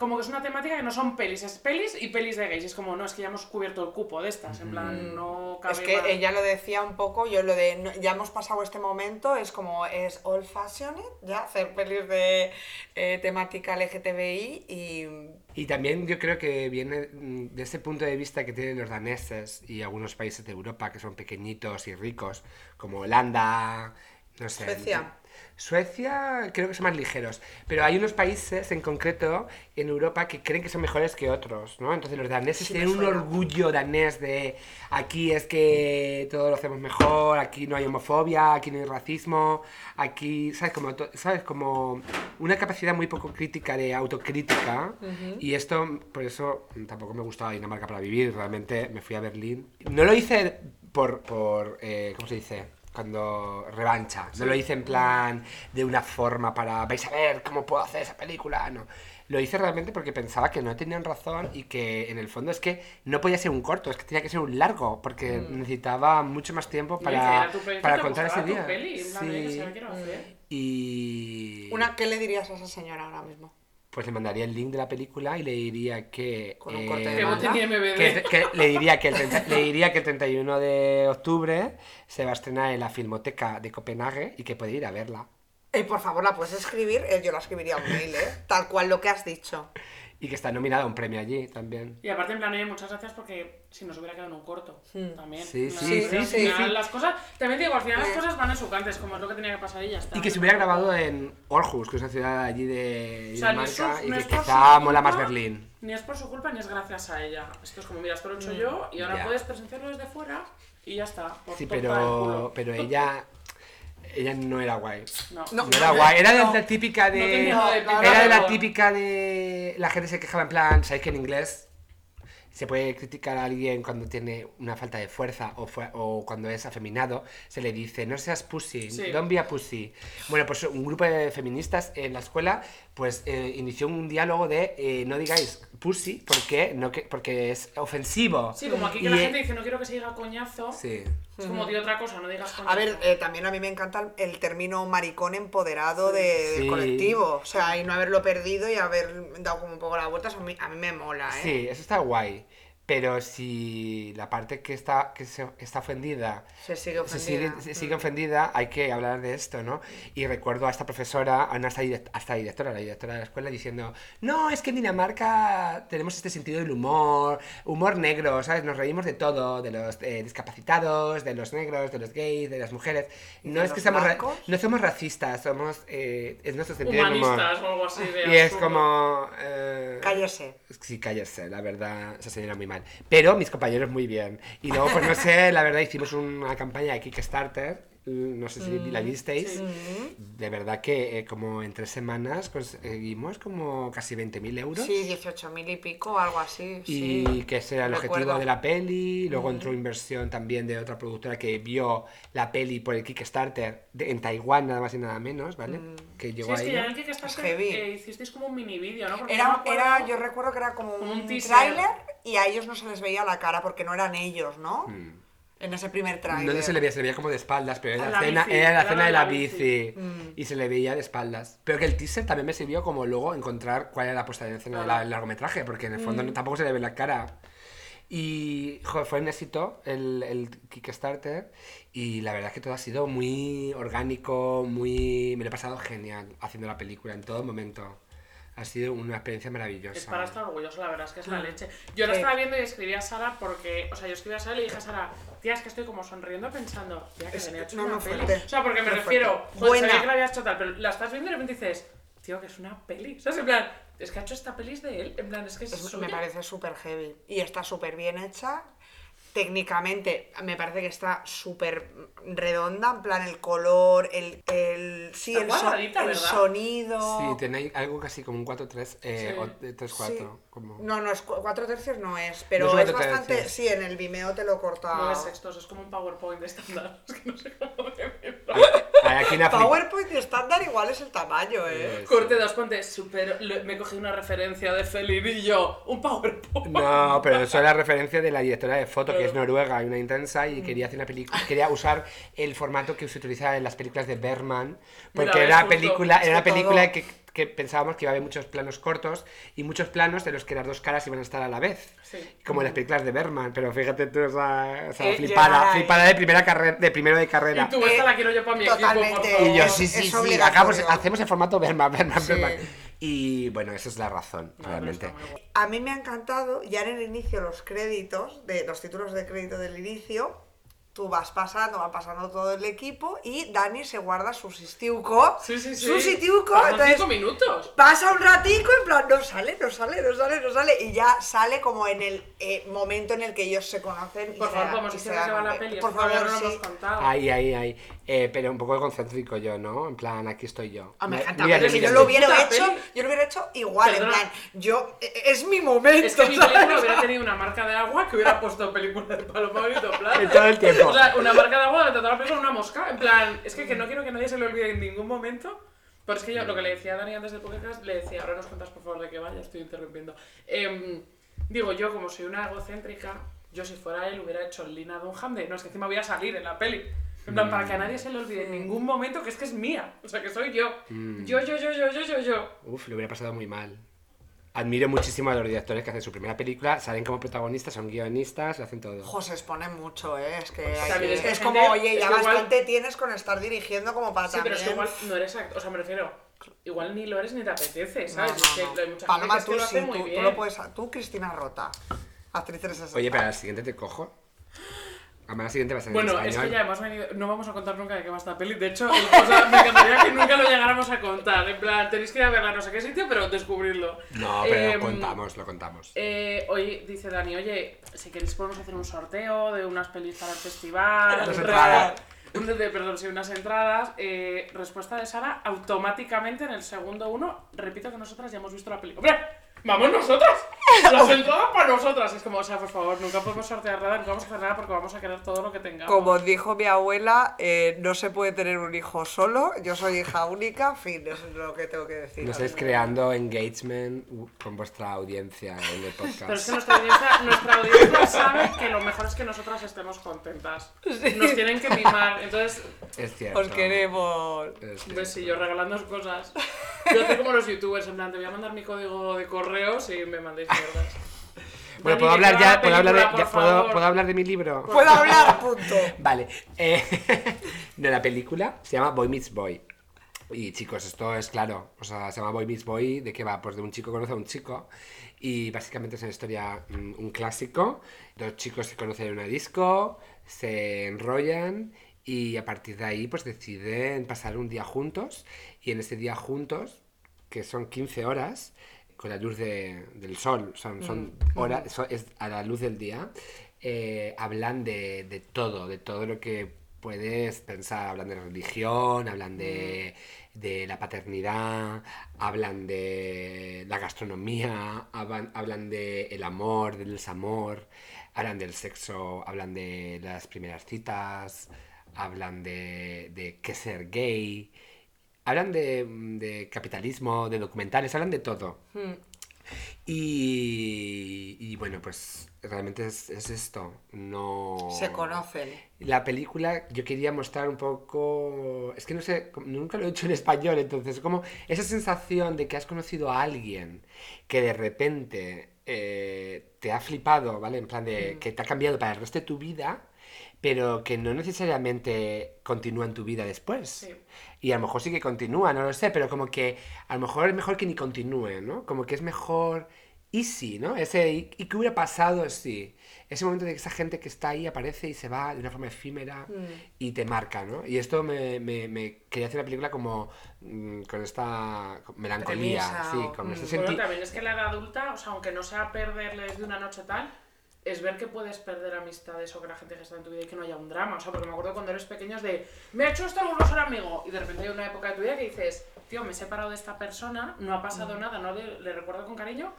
Como que es una temática que no son pelis, es pelis y pelis de gays. Y es como, no, es que ya hemos cubierto el cupo de estas. En plan, no cabe Es que más. ella lo decía un poco, yo lo de no- ya hemos pasado este momento, es como es old fashioned, ya hacer pelis de eh, temática LGTBI y Y también yo creo que viene mm, de ese punto de vista que tienen los daneses y algunos países de Europa que son pequeñitos y ricos, como Holanda, no sé. Suecia. Suecia creo que son más ligeros, pero hay unos países en concreto en Europa que creen que son mejores que otros, ¿no? Entonces los daneses Sí, tienen un orgullo danés de aquí es que todo lo hacemos mejor, aquí no hay homofobia, aquí no hay racismo, aquí, ¿sabes? Como, ¿sabes? Como una capacidad muy poco crítica de autocrítica y esto, por eso tampoco me gustaba Dinamarca para vivir, realmente me fui a Berlín. No lo hice por, por eh, ¿cómo se dice? Cuando revancha, no lo hice en plan de una forma para, vais a ver cómo puedo hacer esa película, no. Lo hice realmente porque pensaba que no tenían razón y que en el fondo es que no podía ser un corto, es que tenía que ser un largo, porque necesitaba mucho más tiempo que para, para contar ese día. peli, que Sí. se la quiero hacer. Y una ¿qué le dirías a esa señora ahora mismo? Pues le mandaría el link de la película y le diría que... Con un corte de Que le, diría que el 30 le diría que el 31 de octubre se va a estrenar en la Filmoteca de Copenhague y que puede ir a verla. Eh, por favor, la puedes escribir, Eh, yo la escribiría un mail, ¿eh? Tal cual lo que has dicho. Y que está nominada a un premio allí también. Y aparte, en plan, oye, muchas gracias porque si nos hubiera quedado en un corto también. Sí, sí, sí, al sí, final sí. Las cosas, también te digo, al final las cosas van en su cantes, como es lo que tenía que pasar y ya está. Y que se hubiera grabado en Aarhus, que es una ciudad allí de O sea, Dinamarca, su- y no que quizá mola más Berlín. Ni es por su culpa ni es gracias a ella. Esto es como, mira, esto lo he hecho yo y ahora Ya. puedes presenciarlo desde fuera y ya está. por Sí, pero, pero ella, ella no era guay. No. No. No era guay, era de la típica de. Era de la típica de. La gente se quejaba en plan, ¿sabéis que en inglés se puede criticar a alguien cuando tiene una falta de fuerza o, fue- o cuando es afeminado? Se le dice, no seas pussy, Sí. don't be a pussy. Bueno, pues un grupo de feministas en la escuela pues eh, inició un diálogo de eh, no digáis pussy porque, no, que, porque es ofensivo. Sí, como aquí que Y, la eh, gente dice no quiero que se diga coñazo. Sí. Es como otra cosa, no digas coñazo. A ver, eh, también a mí me encanta el, el término maricón empoderado de- Sí. del colectivo. O sea, y no haberlo perdido y haber dado como un poco la vuelta, eso a mí, a mí me mola, ¿eh? Sí, eso está guay. Pero si la parte que está, que se- está ofendida Se sigue se ofendida. sigue, se sigue ofendida, hay que hablar de esto, ¿no? Y recuerdo a esta profesora, a una hasta, direct- hasta directora, la directora de la escuela, diciendo, no, es que en Dinamarca tenemos este sentido del humor, humor negro, ¿sabes? Nos reímos de todo, de los eh, discapacitados, de los negros, de los gays, de las mujeres. ¿Y No es que seamos, no somos racistas, somos, eh, es nuestro sentido del humor. Humanistas o algo así de Y es como... eh, Cállese. Sí, cállese, la verdad, esa señora muy mal. Pero mis compañeros muy bien. Y luego, pues no sé, la verdad, hicimos una campaña de Kickstarter, mm, no sé si la visteis. De verdad que eh, como en tres semanas conseguimos como casi 20.000 euros. Sí, 18.000 y pico, algo así. Y sí. que ese era el objetivo de la peli. Luego entró inversión también de otra productora que vio la peli por el Kickstarter de- en Taiwán, nada más y nada menos, ¿vale? Que Sí, llegó es que ahí. ya en el Kickstarter heavy. eh, hicisteis como un mini vídeo, ¿no? Porque Era, acuerdo- era, yo recuerdo que era como Como un, un tráiler y a ellos no se les veía la cara porque no eran ellos, ¿no? Mm. En ese primer tráiler. No se le veía, se le veía como de espaldas, pero era la, la cena, bici, era la era cena de la la bici. bici. Mm. Y se le veía de espaldas. Pero que el teaser también me sirvió como luego encontrar cuál era la puesta en escena Claro. del largometraje, porque en el fondo Mm. tampoco se le ve la cara. Y joder, fue un éxito el, el Kickstarter y la verdad es que todo ha sido muy orgánico, muy... Me lo he pasado genial haciendo la película en todo momento. Ha sido una experiencia maravillosa. Es para estar orgulloso, la verdad es que es la leche. Yo lo Mm. Estaba viendo y escribí a Sara porque, o sea, yo escribí a Sara y le dije a Sara, tía, es que estoy como sonriendo pensando, tía, que ha hecho no, una no, peli. fuerte. O sea, porque me Muy refiero, joder, sabía que la habías hecho tal, pero la estás viendo y de repente dices, tío, que es una peli. ¿Sabes? En plan, es que ha hecho esta peli de él. En plan, es que es, me parece súper heavy. Y está súper bien hecha. Técnicamente me parece que está súper redonda, en plan el color, el, el, sí, el, so- el sonido. Sí, tenéis algo casi como un 4-3, eh, Sí. o 3-4. Sí. Como... No, no, es cu- cuatro tercios no es, pero No es es bastante, tercios. sí, en el Vimeo te lo corta. No es sextos, es como un PowerPoint estándar. *laughs* Es que no sé cómo definirlo. Hay aquí una PowerPoint estándar igual es el tamaño, ¿eh? Eh, Corte dos, ponte super. lo- Me cogí una referencia de Fellini y yo, un PowerPoint. No, pero eso es la referencia de la directora de foto, que es noruega y una intensa, Mm. y quería hacer una película, quería usar el formato que se utilizaba en las películas de Bergman, porque Mira, era, ves, justo. película, era una película que, que pensábamos que iba a haber muchos planos cortos y muchos planos de los que las dos caras iban a estar a la vez. Sí. Como en las películas de Bergman, pero fíjate tú esa, esa Eh, flipada, llegar ahí. flipada de primera carrera, de primero de carrera. Y tú, esta Eh, la quiero yo para mi equipo, por totalmente. favor. Y yo, sí, sí, sí, hagamos- hacemos el formato Bergman, Bergman, Sí. Bergman. Y bueno, esa es la razón, No, realmente. A mí me ha encantado, ya en el inicio, los créditos, de los títulos de crédito del inicio, tú vas pasando, va pasando todo el equipo y Dani se guarda su sistiuco. Sí, sí, sí. Su sistiuco, entonces cinco minutos. pasa un ratico, en plan, no sale, no sale, no sale, no sale, y ya sale como en el eh, momento en el que ellos se conocen. y Por se favor, y decir se va dan la peli. Por favor, no lo sí. hemos contado. Ahí, ahí, ahí. Eh, pero un poco concéntrico yo, ¿no? En plan, aquí estoy yo. Ah, me encanta, mira, pero si yo lo hubiera hecho, peli. yo lo hubiera hecho igual, Perdona. en plan, yo, e- es mi momento. Es que mi ¿sabes? película hubiera tenido una marca de agua que hubiera puesto película de Paloma Bonito Plata. En todo el tiempo. O sea, una marca de agua toda la película una mosca. En plan, es que, que no quiero que nadie se lo olvide en ningún momento. Pero es que yo lo que le decía a Dani antes del podcast, le decía, ahora nos cuentas por favor de qué va, ya estoy interrumpiendo. Em, digo, yo como soy una egocéntrica, yo si fuera él hubiera hecho Lina Dunham de, no, es que encima voy a salir en la peli. En plan, para que a nadie se le olvide en ningún momento que es que es mía. O sea, que soy yo. Yo, yo, yo, yo, yo, yo, yo. Uf, le hubiera pasado muy mal. Admiro muchísimo a los directores que hacen su primera película, salen como protagonistas, son guionistas, lo hacen todo. Ojo, se exponen mucho, ¿eh? Es que, hay También que- es que es hay como, gente- oye, es ya que igual- bastante tienes con estar dirigiendo como para Sí, pero es que también... igual no eres actor. O sea, me refiero, igual ni lo eres ni te apetece, No, ¿sabes? no, no. hay mucha Paloma, gente que, tú sí, lo hace muy tú, bien. tú lo puedes... Tú, Cristina Rota, actriz 360. Oye, para la siguiente te cojo. A la siguiente va a ser en Bueno, es que ya hemos venido. No vamos a contar nunca de qué va esta peli. De hecho, el- o sea, me encantaría que nunca lo llegáramos a contar. En plan, tenéis que ir a verla a no sé qué sitio, pero descubrirlo. No, pero Em, lo contamos, lo contamos. Eh, hoy dice Dani, oye, si queréis podemos hacer un sorteo de unas pelis para el festival. Entradas. de, perdón, sí, unas entradas. Eh, respuesta de Sara, automáticamente en el segundo uno, repito que nosotras ya hemos visto la película. ¡Hombre! ¡Vamos nosotras! Las *laughs* entradas para nosotras. Es como, o sea, por favor, nunca podemos sortear nada, nunca vamos a hacer nada porque vamos a querer todo lo que tengamos. Como dijo mi abuela, eh, no se puede tener un hijo solo, yo soy hija única, fin, eso es lo que tengo que decir. No estáis creando engagement con vuestra audiencia en el podcast. Pero es que nuestra audiencia, nuestra audiencia sabe que lo mejor es que nosotras estemos contentas. Nos tienen que mimar. Entonces, Es cierto. Os queremos. Es cierto. besillo regalando cosas. Yo hacer como los youtubers, en plan, te voy a mandar mi código de correo si me mandéis mierdas. *laughs* Bueno, Dani, ¿puedo ¿de hablar ya? ¿Puedo hablar, de, ya ¿puedo? ¿Puedo hablar de mi libro? *laughs* Puedo hablar, punto. *laughs* Vale. eh, de la película se llama Boy Meets Boy. Y chicos, esto es claro. O sea, se llama Boy Meets Boy. ¿De qué va? Pues de un chico conoce a un chico. Y básicamente es una historia, mm, un clásico. Dos chicos se conocen en una disco, se enrollan y a partir de ahí pues deciden pasar un día juntos. Y en ese día juntos, que son 15 horas, con la luz de- del sol, son, son horas, es a la luz del día, eh, hablan de, de todo, de todo lo que puedes pensar. Hablan de religión, hablan de, de la paternidad, hablan de la gastronomía, hablan, hablan de el amor, del desamor, hablan del sexo, hablan de las primeras citas, hablan de, de qué ser gay. Hablan de, de capitalismo, de documentales, hablan de todo. Y, y bueno, pues realmente es, es esto. No. Se conocen. La película yo quería mostrar un poco. Es que no sé, nunca lo he hecho en español, entonces, como esa sensación de que has conocido a alguien que de repente eh, te ha flipado, ¿vale? En plan de que te ha cambiado para el resto de tu vida, pero que no necesariamente continúa en tu vida después. Sí. Y a lo mejor sí que continúa, no lo sé, pero como que a lo mejor es mejor que ni continúe, ¿no? Como que es mejor easy, ¿no? Ese, ¿y y qué hubiera pasado si? Ese momento de que esa gente que está ahí aparece y se va de una forma efímera y te marca, ¿no? Y esto me, me, me quería hacer una película como mm, con esta melancolía, Premisa sí, o- con mm. este Bueno, senti- también es que la edad adulta, o sea, aunque no sea perderles de una noche tal, es ver que puedes perder amistades o que la gente que está en tu vida y que no haya un drama. O sea, porque me acuerdo cuando eres pequeños de, me ha hecho esto algún ser amigo. Y de repente hay una época de tu vida que dices, tío, me he separado de esta persona, no ha pasado nada, no le, le recuerdo con cariño,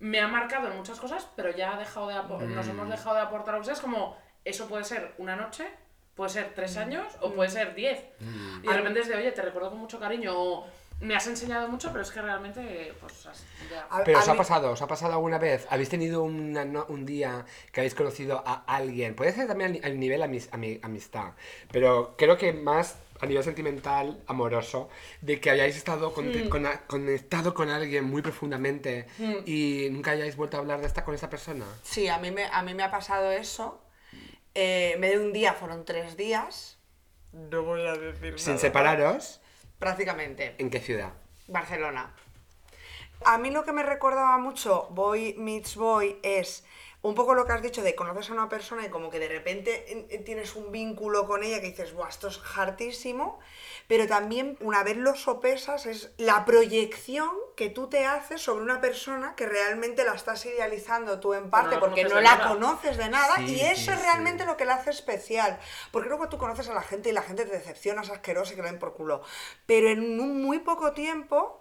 me ha marcado en muchas cosas, pero ya ha dejado de apo- nos hemos dejado de aportar. O sea, es como, eso puede ser una noche, puede ser tres años o puede ser diez. Y de repente es de, oye, te recuerdo con mucho cariño o me has enseñado mucho, pero es que realmente, pues, has- ya. A- Pero os ha pasado, os ha pasado alguna vez, habéis tenido una no- un día que habéis conocido a alguien, puede ser también al, al nivel amis- ami- amistad, pero creo que más a nivel sentimental, amoroso, de que hayáis estado con- Hmm. con conectado con alguien muy profundamente y nunca hayáis vuelto a hablar de esta con esa persona. Sí, a mí me, a mí me ha pasado eso. Eh, en vez de un día, fueron tres días. No voy a decir Sin nada. separaros, Prácticamente. ¿en qué ciudad? Barcelona. A mí lo que me recordaba mucho Boy Meets Boy es un poco lo que has dicho de conoces a una persona y como que de repente tienes un vínculo con ella que dices, Buah, esto es hartísimo, pero también una vez lo sopesas es la proyección que tú te haces sobre una persona que realmente la estás idealizando tú en parte porque no la nada. conoces de nada Sí, y eso sí, es sí. realmente lo que la hace especial. Porque luego tú conoces a la gente y la gente te decepciona, es asquerosa y que la den por culo. Pero en un muy poco tiempo,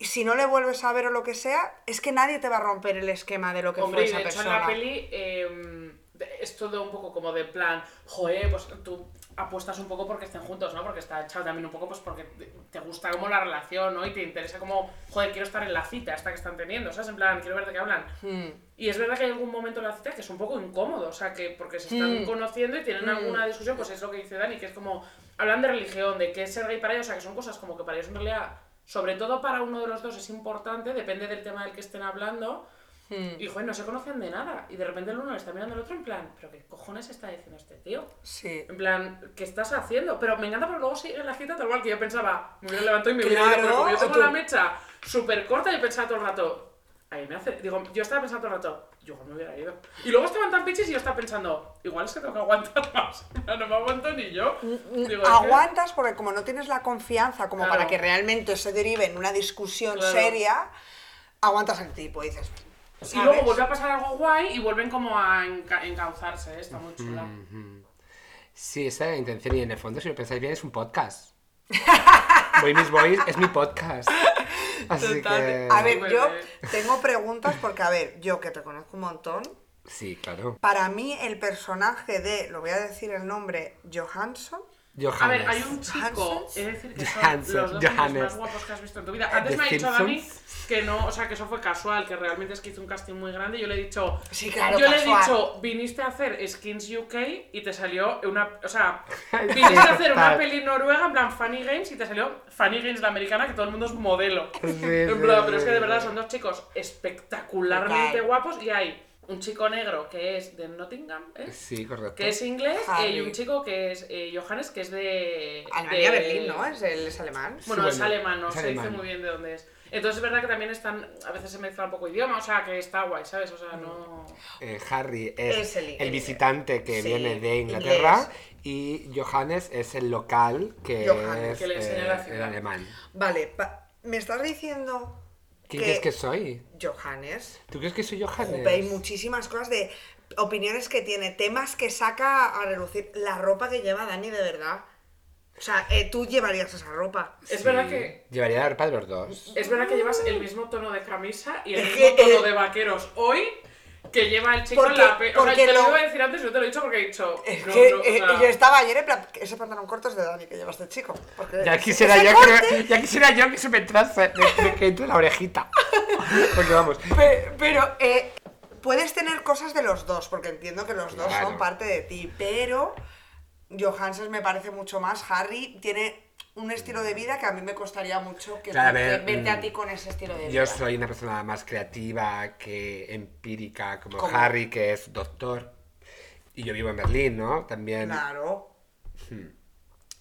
si no le vuelves a ver o lo que sea, es que nadie te va a romper el esquema de lo que Hombre, fue y esa de hecho en la peli eh, es todo un poco como de plan, joder, pues tú apuestas un poco porque estén juntos, ¿no? Porque está echado también un poco pues porque te- gusta como la relación, ¿no? Y te interesa como, joder, quiero estar en la cita esta que están teniendo, ¿sabes? En plan, quiero ver de qué hablan. Hmm. Y es verdad que hay algún momento en la cita que es un poco incómodo, o sea, que porque se están Mm. conociendo y tienen Mm. alguna discusión, pues es lo que dice Dani, que es como, hablan de religión, de qué es ser gay para ellos, o sea, que son cosas como que para ellos en realidad, sobre todo para uno de los dos es importante, depende del tema del que estén hablando, Hmm. y joder, no se conocen de nada, y de repente el uno le está mirando al otro en plan, pero qué cojones está diciendo este tío, Sí. en plan, ¿qué estás haciendo? Pero me encanta porque luego sigue la cita tal cual que yo pensaba, me hubiera levantado y me hubiera ido, Claro, pero como yo tengo tú- la mecha súper corta y pensaba todo el rato, ahí me hace, digo, yo estaba pensando todo el rato, yo me hubiera ido. Y luego estaban tan pichis y yo estaba pensando, igual es que tengo que aguantar *laughs* más, no me aguanto ni yo. Digo, es que- Aguantas porque como no tienes la confianza como Claro. para que realmente se derive en una discusión Claro. seria, aguantas el tipo y dices... Y luego vuelve a pasar algo guay y vuelven como a enca- encauzarse, ¿eh? está muy chula. Sí, esa es la intención y en el fondo, si lo pensáis bien, es un podcast. Boy Miss Boys es mi podcast. Así que... A ver, yo tengo preguntas porque, a ver, yo que te conozco un montón, Sí, claro. para mí el personaje de, lo voy a decir el nombre, Johansson, Johannes. A ver, hay un chico, es decir, que son los dos Johannes. más guapos que has visto en tu vida. ¿De Antes me ha dicho Dani que no, o sea, que eso fue casual, que realmente es que hizo un casting muy grande. Yo le he dicho, Sí, claro, yo le he dicho, viniste a hacer Skins UK y te salió una, o sea, *laughs* viniste a hacer una peli noruega en plan Funny Games y te salió Funny Games la americana que todo el mundo es modelo. Sí, en sí, plan, sí, pero es que de verdad son dos chicos espectacularmente guapos y hay un chico negro que es de Nottingham, ¿eh? Sí, correcto. que es inglés, Harry. eh, y un chico que es eh, Johannes, que es de. Alemania, de- Berlín, ¿no? Es, el, es alemán. Bueno, Sí, es bueno, alemán, no es se alemán. dice muy bien de dónde es. Entonces es verdad que también están. A veces se mezcla un poco idioma, o sea, que está guay, ¿sabes? O sea, no. Eh, Harry es, Es el- visitante que sí, viene de Inglaterra inglés. y Johannes es el local que Johannes, es que le enseña la ciudad. el alemán. Vale, me estás diciendo ¿Quién crees que soy? Johannes, ¿Tú crees que soy Johannes? Hay muchísimas cosas de opiniones que tiene, temas que saca a relucir, la ropa que lleva Dani de verdad. O sea, eh, tú llevarías esa ropa. Es verdad que. Llevaría la ropa de los dos. Es verdad que llevas el mismo tono de camisa y el mismo tono de vaqueros hoy que lleva el chico Porque- en la pe... O sea, te lo lo- iba a decir antes y no te lo he dicho porque he dicho. Es no, que no, o eh, sea, yo estaba ayer en plan, ese pantalón corto es de Dani que lleva este chico. Porque Ya quisiera, yo corte- que, ya quisiera yo que se me entrase, que entre la orejita. *laughs* Porque vamos, Pe- Pero eh, puedes tener cosas de los dos, porque entiendo que los dos Claro. son parte de ti, pero Johansen me parece mucho más. Harry tiene un estilo de vida que a mí me costaría mucho que, Claro, a ver, verte a mm, ti con ese estilo de vida. yo soy una persona más creativa que empírica, como ¿Cómo? Harry, que es doctor. Y yo vivo en Berlín, ¿no? También, Claro,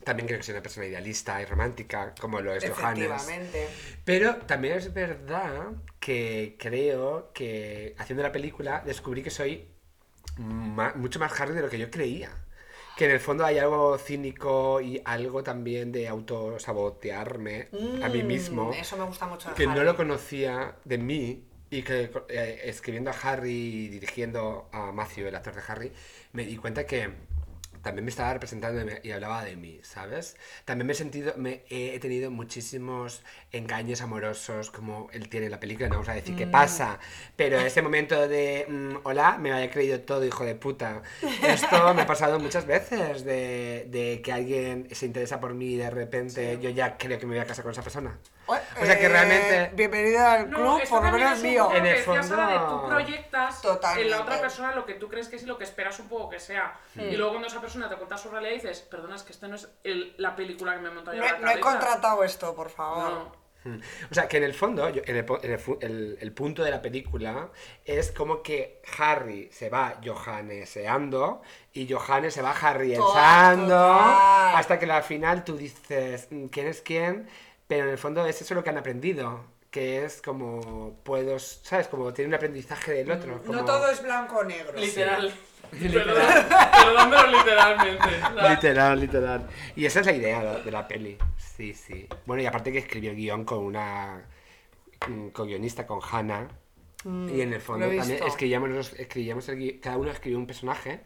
también creo que soy una persona idealista y romántica, como lo es Johannes. efectivamente. Pero también es verdad que creo que haciendo la película descubrí que soy mucho más Harry de lo que yo creía. Que en el fondo hay algo cínico y algo también de autosabotearme a mí Mm, mismo. Eso me gusta mucho de Que no lo conocía de mí Y que eh, escribiendo a Harry y dirigiendo a Matthew, el actor de Harry, me di cuenta que también me estaba representando y hablaba de mí, ¿sabes? También me he sentido, me he, tenido muchísimos engaños amorosos como él tiene en la película, no vamos a decir qué pasa, pero ese momento de mm, hola, me había creído todo, hijo de puta. Esto me ha pasado muchas veces, de, de que alguien se interesa por mí y de repente yo ya creo que me voy a casar con esa persona. O sea que Eh, realmente... Bienvenida al No, club, esto por lo menos mío. En el decías de fondo- tú proyectas Totalmente. en la otra persona lo que tú crees que es y lo que esperas un poco que sea. Y luego cuando esa persona te cuenta su realidad dices, perdona, es que esta no es el- la película que me he montado yo No, en no he cabeza". contratado esto, por favor. No. Mm. O sea, que en el fondo, yo- en el, en el el- el punto de la película es como que Harry se va johanneseando y Johannes se va harryesando Total. hasta que al final tú dices mm, quién es quién, pero en el fondo es eso lo que han aprendido, que es como puedo, ¿sabes? Como tiene un aprendizaje del otro. como- No todo es blanco o negro. Literal. Literal. *laughs* Perdón, pero literalmente. Literal, literal. Y esa es la idea de la peli. Sí, sí. Bueno, y aparte que escribió el guion con una mm, co-guionista, con Hannah. y en el fondo también escribíamos, los- escribíamos el cada uno escribió un personaje.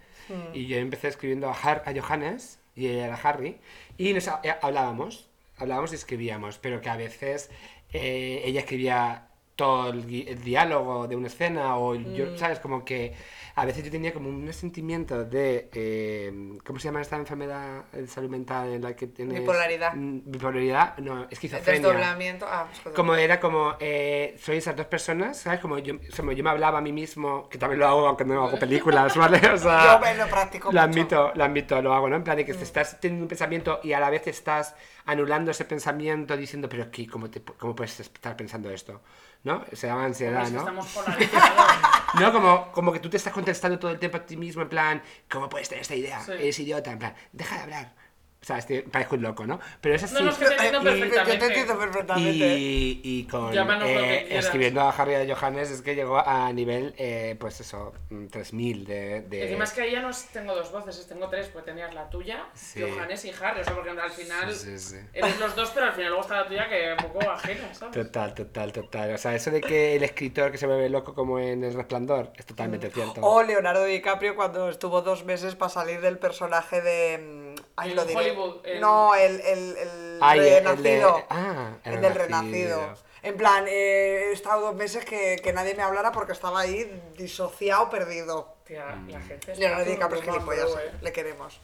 Y yo empecé escribiendo a, Har- a Johannes y ella era Harry. Y nos eh, hablábamos, hablábamos y escribíamos, pero que a veces eh, ella escribía todo el, el diálogo de una escena o yo, ¿sabes? Como que a veces yo tenía como un sentimiento de... eh, ¿Cómo se llama esta enfermedad de salud mental en la que tienes... Bipolaridad. Mm, Bipolaridad, no, esquizofrenia. Desdoblamiento. Ah, pues. Como era como, eh, soy esas dos personas, ¿sabes? Como yo, como yo me hablaba a mí mismo, que también lo hago aunque no hago películas, ¿vale? O sea, *laughs* Yo lo practico lo mucho. admito, lo admito, lo hago, ¿no? En plan de que te estás teniendo un pensamiento y a la vez estás anulando ese pensamiento diciendo, pero aquí, ¿cómo, te, cómo puedes estar pensando esto? ¿No? Se llama ansiedad, es que ¿no? estamos polarizados. *laughs* No, como, como que tú te estás contestando todo el tiempo a ti mismo, en plan, ¿cómo puedes tener esta idea? Sí. Eres idiota, en plan, deja de hablar. O sea, estoy, parezco un loco, ¿no? Pero es así. No, no, es que te entiendo Y- perfectamente. Yo te entiendo perfectamente. y, y con eh, escribiendo a Harry y a Johannes es que llegó a nivel, eh, pues eso, mm, 3000 de... de... Encima es que ahí ya no es- tengo dos voces, tengo tres, pues tenías la tuya, Sí. Johannes y Harry, o sea, porque al final Sí, sí, sí. eres los dos, pero al final luego está la tuya que es un poco ajena, ¿sabes? Total, total, total. O sea, eso de que el escritor que se vuelve loco como en El Resplandor es totalmente cierto. O Leonardo DiCaprio cuando estuvo dos meses para salir del personaje de... mm, Ay, lo diré. Hollywood, en- No, el, el, el Ay, el- el de- renacido. ah, el el del Renacido. renacido. En plan, eh, he estado dos meses que, que nadie me hablara porque estaba ahí disociado, perdido. Tía, la gente Leonardo DiCaprio es turbando, gilipollas, eh. le queremos.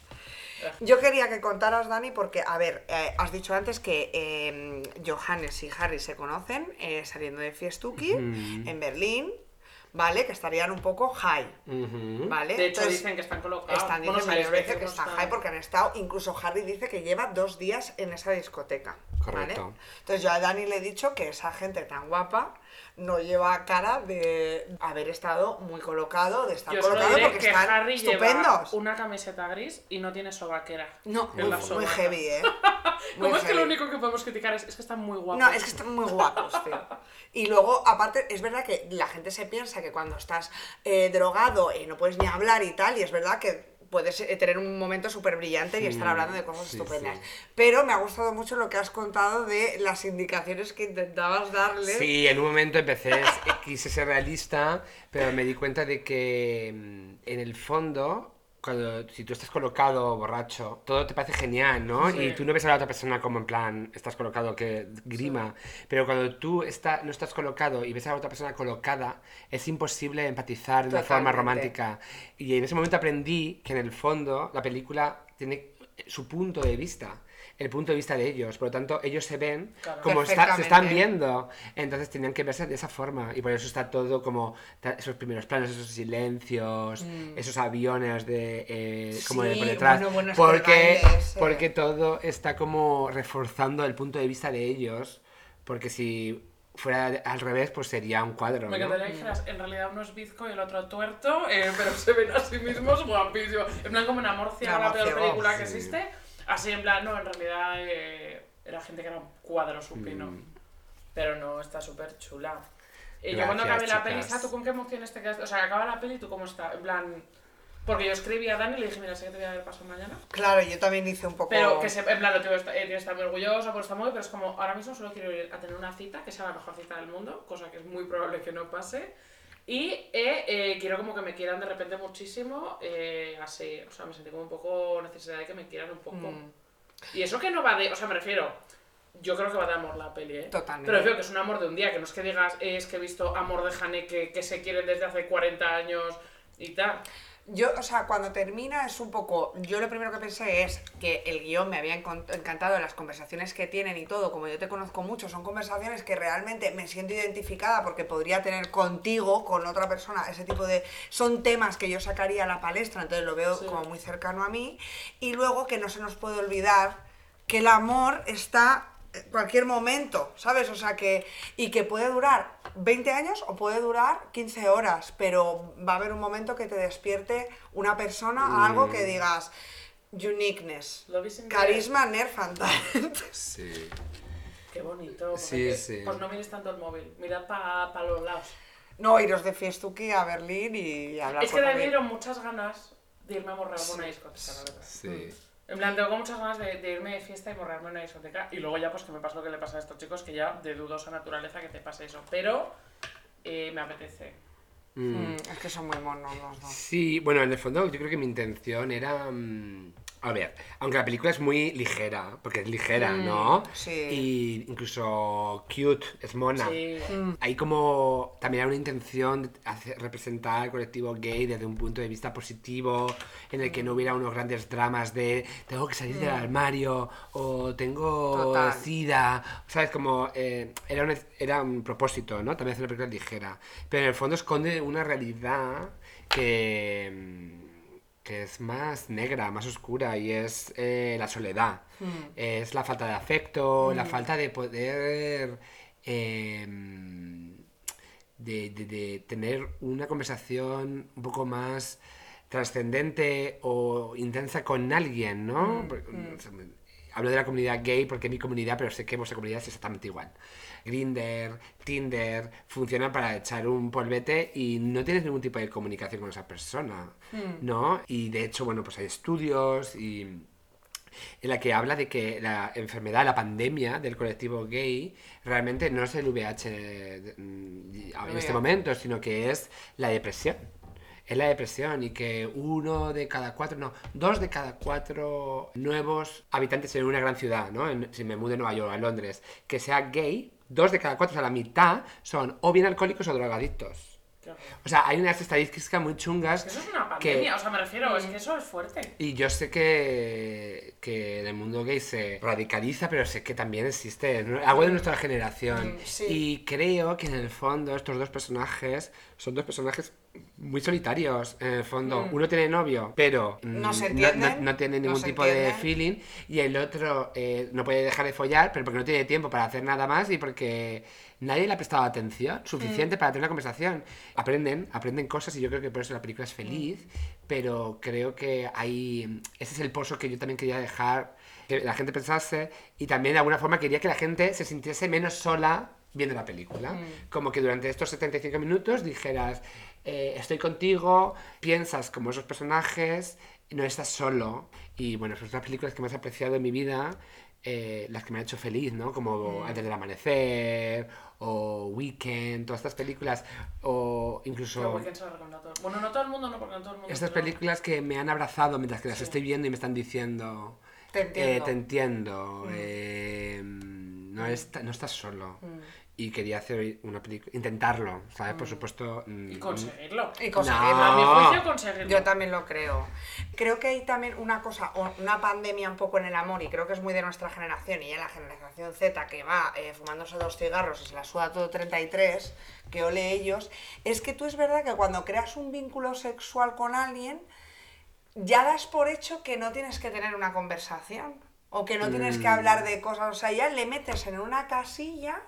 Yo quería que contaras, Dani, porque, a ver, eh, has dicho antes que eh, Johannes y Harry se conocen eh, saliendo de Fiestuki en Berlín, ¿vale? Que estarían un poco high. ¿vale? De hecho, Entonces, dicen que están colocados. Están, Bueno, dicen varias veces que no están están- high porque han estado, incluso Harry dice que lleva dos días en esa discoteca. Correcto. ¿vale? Entonces yo a Dani le he dicho que esa gente tan guapa no lleva cara de haber estado muy colocado, de estar Yo solo colocado diré porque que están Harry lleva estupendos. una camiseta gris y no tiene sobaquera. No, en la muy, muy heavy, ¿eh? *laughs* Muy ¿Cómo es que lo único que podemos criticar es, es que están muy guapos? No, es que están muy guapos, tío. Y luego, aparte, es verdad que la gente se piensa que cuando estás eh, drogado eh, no puedes ni hablar y tal, y es verdad que puedes eh, tener un momento súper brillante y estar hablando de cosas sí, estupendas. sí. Pero me ha gustado mucho lo que has contado de las indicaciones que intentabas darle. Sí, en un momento empecé, *laughs* quise ser realista, pero me di cuenta de que mm, en el fondo, cuando, si tú estás colocado borracho, todo te parece genial, ¿no? Sí. Y tú no ves a la otra persona como en plan, estás colocado que grima, pero cuando tú está, no estás colocado y ves a la otra persona colocada, es imposible empatizar de una forma romántica. Y en ese momento aprendí que en el fondo la película tiene su punto de vista. El punto de vista de ellos, por lo tanto, ellos se ven Claro. como está- se están viendo. Entonces tenían que verse de esa forma. Y por eso está todo como esos primeros planos, esos silencios, esos aviones de eh, como de Mm. Sí, por detrás. bueno, bueno, es porque, que bailes, eh. porque todo está como reforzando el punto de vista de ellos. Porque si fuera de- al revés, pues sería un cuadro. Me ¿no? encantaría que dijeras, en realidad uno es bizco y el otro tuerto, eh, pero se ven a sí mismos guapísimos. En plan como en Amor Ciego, la peor película que sí. existe. Así en plan, no, en realidad eh, era gente que era un cuadro supino. Mm. Pero no, está súper chula. Y yo Gracias, cuando acabé la peli, chicas. ¿sabes tú con qué emociones te quedaste? O sea, acaba la peli y tú cómo estás, en plan... Porque yo escribí a Dani y le dije, mira, sé que te voy a ver pasado mañana. Claro, yo también hice un poco... Pero que se, en plan, lo tengo, eh, tienes que estar muy orgulloso por estar muy, pero es como, ahora mismo solo quiero ir a tener una cita, que sea la mejor cita del mundo, cosa que es muy probable que no pase. Y eh, eh, quiero como que me quieran de repente muchísimo, eh, así, o sea, me sentí como un poco necesidad de que me quieran un poco. Mm. Y eso que no va de, o sea, me refiero, yo creo que va de amor la peli, ¿eh? Totalmente. Pero creo que es un amor de un día, que no es que digas, es que he visto amor de Haneke que se quieren desde hace 40 años y tal. Yo, o sea, cuando termina es un poco. Yo lo primero que pensé es que el guion me había encantado, las conversaciones que tienen y todo, como yo te conozco mucho, son conversaciones que realmente me siento identificada porque podría tener contigo, con otra persona, ese tipo de. Son temas que yo sacaría a la palestra, entonces lo veo Sí. como muy cercano a mí. Y luego que no se nos puede olvidar que el amor está cualquier momento, ¿sabes? O sea que. Y que puede durar 20 años o puede durar 15 horas, pero va a haber un momento que te despierte una persona, algo que digas. Uniqueness, carisma, nerf and talent. *laughs* Sí. Qué bonito. porque Sí, que- sí. Pues no mires tanto el móvil, mirad para los lados. No, iros de fiestuki a Berlín y hablar Es que con me alguien. dieron muchas ganas de irme a morrear a una discoteca, la verdad. Sí. En plan, tengo muchas ganas de, de irme de fiesta y morrearme en una discoteca. Y luego ya, pues que me pasa lo que le pasa a estos chicos, que ya de dudosa naturaleza que te pase eso. Pero eh, me apetece. Mm, es que son muy monos los dos. Sí, bueno, en el fondo yo creo que mi intención era... mm, A ver, aunque la película es muy ligera, porque es ligera, ¿no? sí. Y incluso cute, es mona. Sí. Hay como también hay una intención de hacer- representar al colectivo gay desde un punto de vista positivo, en el que no hubiera unos grandes dramas de tengo que salir del armario o tengo Total. sida, ¿sabes? Como eh, era, un, era un propósito, ¿no? También hacer una película ligera, pero en el fondo esconde una realidad que, mm, que es más negra, más oscura y es eh, la soledad, es la falta de afecto, la falta de poder... em, de, de- de tener una conversación un poco más trascendente o intensa con alguien, ¿no? Me- Hablo de la comunidad gay porque es mi comunidad, pero sé que vuestra comunidad es exactamente igual. Grinder, Tinder, funcionan para echar un polvete y no tienes ningún tipo de comunicación con esa persona, ¿no? Y de hecho, bueno, pues hay estudios y en la que habla de que la enfermedad, la pandemia del colectivo gay, realmente no es el de- mm, en este momento, sino que es la depresión. Es la depresión y que uno de cada cuatro, no, dos de cada cuatro nuevos habitantes en una gran ciudad, ¿no? En- si me mudo de Nueva York a Londres, que sea gay, dos de cada cuatro, o sea, la mitad, son o bien alcohólicos o drogadictos. O sea, hay unas estadísticas muy chungas. Eso es una que- pandemia, o sea, me refiero, es que eso es fuerte. y yo sé que, que en el mundo gay se radicaliza, pero sé que también existe, algo de nuestra generación. Mm, sí. Y creo que en el fondo estos dos personajes son dos personajes muy solitarios. En el fondo, uno tiene novio, pero Mm. No mm, se no, no- no tiene ningún tipo de entienden. feeling. Y el otro eh, no puede dejar de follar, pero porque no tiene tiempo para hacer nada más y porque nadie le ha prestado atención Mm. suficiente para tener una conversación. Aprenden, aprenden cosas y yo creo que por eso la película es feliz, pero creo que hay... Ese es el pozo que yo también quería dejar, que la gente pensase y también de alguna forma quería que la gente se sintiese menos sola viendo la película. Como que durante estos 75 minutos dijeras, eh, estoy contigo, piensas como esos personajes, no estás solo. Y bueno, son las películas que más he apreciado en mi vida, eh, las que me han hecho feliz, ¿no? Como Antes del Amanecer, o Weekend, todas estas películas, o incluso Weekend se. Bueno, no todo el mundo, no, porque no todo el mundo. estas pero- películas que me han abrazado mientras que las estoy viendo y me están diciendo... Te entiendo. eh, te entiendo. eh, no, está- no estás solo. Y quería hacer una película, intentarlo, ¿sabes? Por supuesto. mm, Y conseguirlo. Y conseguirlo. A mi juicio, conseguirlo. Yo también lo creo. Creo que hay también una cosa, una pandemia un poco en el amor, y creo que es muy de nuestra generación, y en la generación Z que va eh, fumándose dos cigarros y se la suda todo 33, que ole ellos, es que tú es verdad que cuando creas un vínculo sexual con alguien, ya das por hecho que no tienes que tener una conversación, o que no tienes que hablar de cosas, o sea, ya le metes en una casilla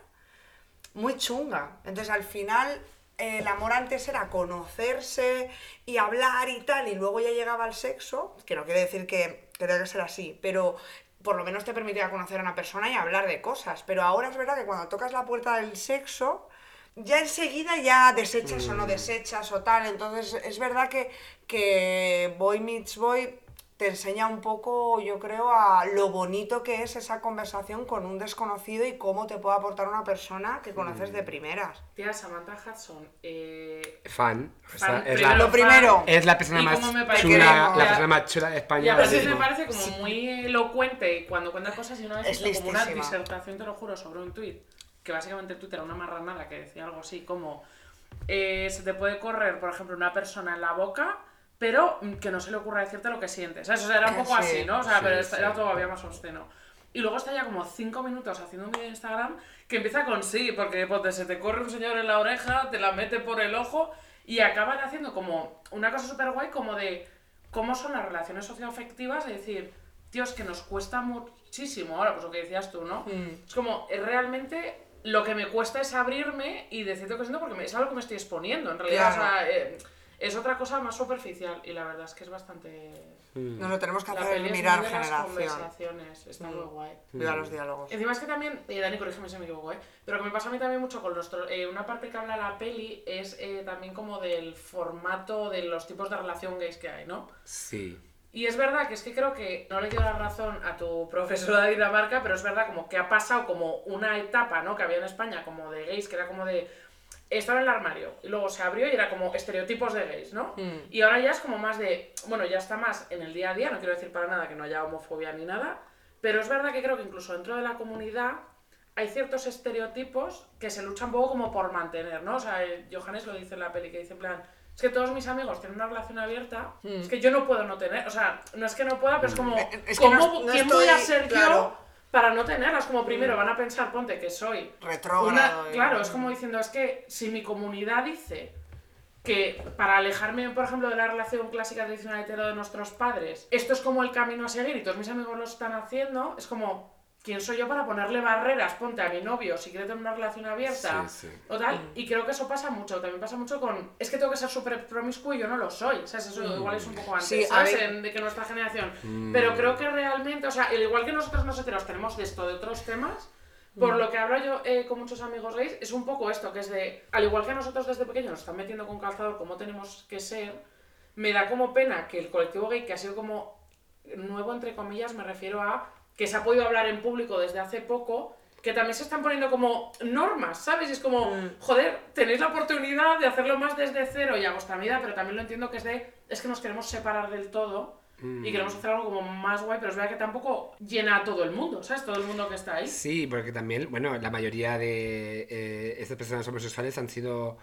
muy chunga. Entonces al final el amor antes era conocerse y hablar y tal, y luego ya llegaba al sexo, que no quiere decir que, que tenga que ser así, pero por lo menos te permitía conocer a una persona y hablar de cosas. Pero ahora es verdad que cuando tocas la puerta del sexo, ya enseguida ya desechas o no desechas o tal. Entonces es verdad que, que Boy Meets Boy te enseña un poco, yo creo, a lo bonito que es esa conversación con un desconocido y cómo te puede aportar una persona que conoces de primeras. Tía, Samantha Hudson. Eh, Fan. O sea, fan, es, la, Lo primero. fan, es la persona y más chula, la persona más chula de Y España. a ahora veces me parece como muy elocuente y cuando cuenta cosas y una vez Es hizo como una disertación, te lo juro, sobre un tuit, que básicamente el tuit era una marranada que decía algo así como eh, se te puede correr, por ejemplo, una persona en la boca, pero mm, que no se le ocurra decirte lo que sientes. ¿sabes? O sea, era un Que poco sí, así, ¿no? O sea, sí, pero era todavía más obsceno. Y luego está ya como 5 minutos haciendo un vídeo de Instagram que empieza con sí, porque ponte, se te corre un señor en la oreja, te la mete por el ojo y acaban haciendo como una cosa súper guay como de cómo son las relaciones socioafectivas, es decir, tío, es que nos cuesta muchísimo ahora, pues lo que decías tú, ¿no? Es como, eh, realmente lo que me cuesta es abrirme y decirte lo que siento porque me- es algo que me estoy exponiendo, en realidad, Claro. o sea, eh, es otra cosa más superficial y la verdad es que es bastante... Nos lo tenemos que La hacer peli es mirar muy de las generación. conversaciones, está muy guay. Viva los diálogos. Encima es que también, eh, Dani, corrígeme si me equivoco, ¿eh? pero que me pasa a mí también mucho con los... eh, una parte que habla la peli es eh, también como del formato de los tipos de relación gays que hay, ¿no? Sí. Y es verdad que es que creo que no le quiero dar razón a tu profesora de Dinamarca, pero es verdad como que ha pasado como una etapa, ¿no? Que había en España como de gays, que era como de... Estaba en el armario y luego se abrió y era como estereotipos de gays, ¿no? Y ahora ya es como más de... Bueno, ya está más en el día a día, no quiero decir para nada que no haya homofobia ni nada, pero es verdad que creo que incluso dentro de la comunidad hay ciertos estereotipos que se luchan un poco como por mantener, ¿no? O sea, eh, Johannes lo dice en la peli, que dice en plan, es que todos mis amigos tienen una relación abierta, es que yo no puedo no tener, o sea, no es que no pueda, pero es como, es que ¿cómo, no- no ¿quién voy a ser claro. yo para no tenerlas? Como primero van a pensar, ponte, que soy Retrógrado. una- claro, es como diciendo, es que si mi comunidad dice que para alejarme, por ejemplo, de la relación clásica tradicional hetero de nuestros padres, esto es como el camino a seguir y todos mis amigos lo están haciendo, es como, ¿quién soy yo para ponerle barreras? Ponte a mi novio si quiere tener una relación abierta Sí, sí. o tal. Y creo que eso pasa mucho, también pasa mucho con, es que tengo que ser súper promiscuo y yo no lo soy, ¿sabes? Eso igual es un poco antes, Sí, a ¿sabes? ver- En- de que nuestra generación. Pero creo que realmente, o sea, al igual que nosotros nos heteros tenemos de esto, de otros temas, por lo que hablo yo eh, con muchos amigos gays, es un poco esto, que es de, al igual que a nosotros desde pequeños nos están metiendo con calzador cómo tenemos que ser, me da como pena que el colectivo gay, que ha sido como nuevo, entre comillas, me refiero a que se ha podido hablar en público desde hace poco, que también se están poniendo como normas, ¿sabes? Y es como, joder, tenéis la oportunidad de hacerlo más desde cero y a vuestra medida, pero también lo entiendo que es de, es que nos queremos separar del todo y queremos hacer algo como más guay, pero es verdad que tampoco llena a todo el mundo, ¿sabes? Todo el mundo que está ahí. Sí, porque también, bueno, la mayoría de eh, estas personas homosexuales han sido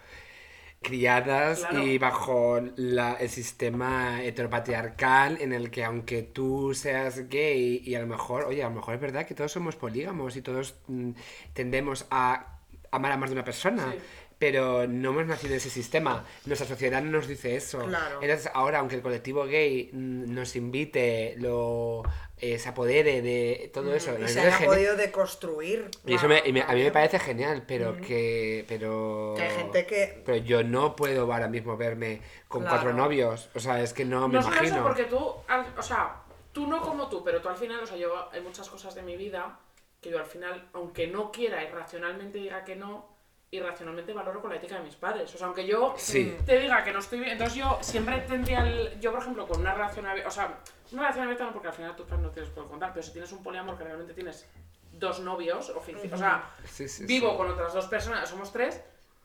criadas Claro. y bajo la- el sistema heteropatriarcal en el que aunque tú seas gay y a lo mejor, oye, a lo mejor es verdad que todos somos polígamos y todos mm, tendemos a amar a más de una persona. Sí. Pero no hemos nacido en ese sistema. Nuestra sociedad no nos dice eso. Claro. Entonces, ahora, aunque el colectivo gay mm, nos invite, lo eh, se apodere de todo eso, Mm, Y nos se genial. podido deconstruir. Y eso me- y me- a mí me parece genial, pero que. Pero, Que hay gente que- Pero yo no puedo ahora mismo verme con Claro. cuatro novios. O sea, es que no me no imagino. eso, porque tú, o sea, tú no como tú, pero tú al final, o sea, yo hay muchas cosas de mi vida que yo al final, aunque no quiera irracionalmente diga que no, irracionalmente valoro con la ética de mis padres. O sea, aunque yo Sí. te diga que no estoy bien, entonces yo siempre tendría el, yo por ejemplo con una relación abierta, o sea, una relación abierta no porque al final tus padres no te los puedo contar, pero si tienes un poliamor que realmente tienes dos novios, o sea, Sí, sí, vivo sí. con otras dos personas, somos tres,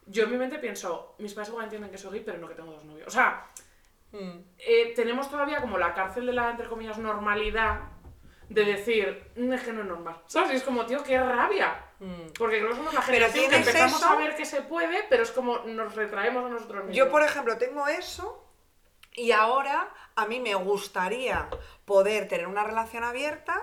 yo en mi mente pienso, mis padres igual entienden que soy gay, pero no que tengo dos novios. O sea, eh, tenemos todavía como la cárcel de la, entre comillas, normalidad de decir, "Mm, es que no es normal. ¿Sabes? Y es como, tío, qué rabia. Porque creo que somos la generación que empezamos eso- a ver que se puede, pero es como nos retraemos a nosotros mismos. Yo, por ejemplo, tengo eso y ahora a mí me gustaría poder tener una relación abierta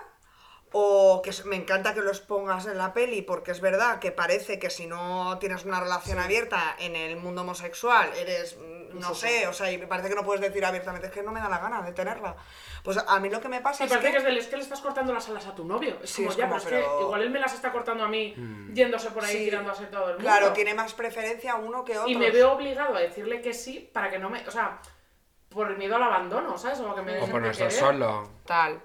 o que me encanta que los pongas en la peli porque es verdad que parece que si no tienes una relación abierta en el mundo homosexual eres, mm, no sé, o sea, y me parece que no puedes decir abiertamente, es que no me da la gana de tenerla. Pues a mí lo que me pasa Me es parece que... que es, del, es que le estás cortando las alas a tu novio. Es Sí, como, es ya, como, pero es que pero- igual él me las está cortando a mí yéndose por ahí Sí, tirándose todo el mundo. Claro, tiene más preferencia uno que otro. Y me veo obligado a decirle que sí para que no me. O sea, por el miedo al abandono, ¿sabes? Que me O por no estar solo. Tal.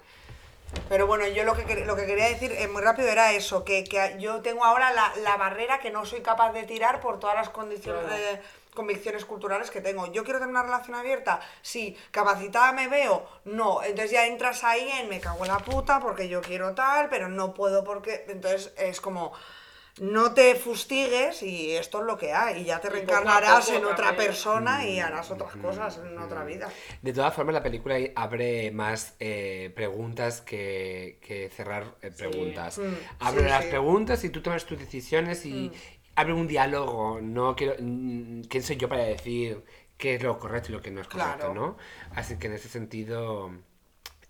Pero bueno, yo lo que, lo que quería decir eh, muy rápido era eso, que, que yo tengo ahora la, la barrera que no soy capaz de tirar por todas las condiciones Claro. de convicciones culturales que tengo. Yo quiero tener una relación abierta, sí, capacitada me veo, no. Entonces ya entras ahí en me cago en la puta porque yo quiero tal, pero no puedo porque... Entonces es como... No te fustigues y esto es lo que hay. Y ya te reencarnarás poco en otra persona y harás otras cosas en otra vida. De todas formas, la película abre más eh, preguntas que, que cerrar eh, preguntas. Mm, Abre sí, las sí. preguntas y tú tomas tus decisiones y abre un diálogo. No quiero, mm, ¿Quién soy yo para decir qué es lo correcto y lo que no es correcto? Claro. ¿no? Así que en ese sentido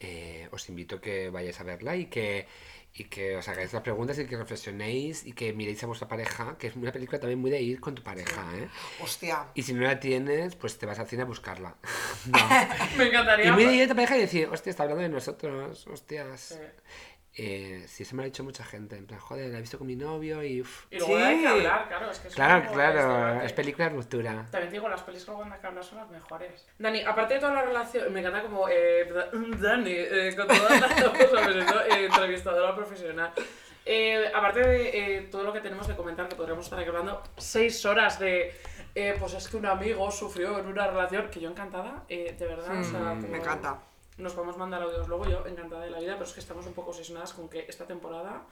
eh, os invito a que vayáis a verla y que, y que os hagáis las preguntas y que reflexionéis y que miréis a vuestra pareja, que es una película también muy de ir con tu pareja. ¿eh? Hostia. Y si no la tienes, pues te vas al cine a buscarla. No. *laughs* Me encantaría. Y muy de ir a tu pareja y decir, hostia, está hablando de nosotros, hostias. Eh, sí, eso me lo ha dicho mucha gente. En plan, joder, la he visto con mi novio y. uf. Y luego Sí. hay que hablar, claro, es que es Claro, claro, este es película de ruptura. También te digo, las pelis luego cuando hay que hablar son las mejores. Dani, aparte de toda la relación, me encanta como eh, Dani, eh, con toda la *laughs* ¿sabes? Eso, eh, entrevistadora profesional. Eh, aparte de eh, todo lo que tenemos de comentar, que podríamos estar aquí hablando seis horas de. eh, pues es que un amigo sufrió en una relación que yo encantada, eh, de verdad. o sea, Mm, como- me encanta. Nos podemos mandar audios luego, yo encantada de la vida, pero es que estamos un poco obsesionadas con que esta temporada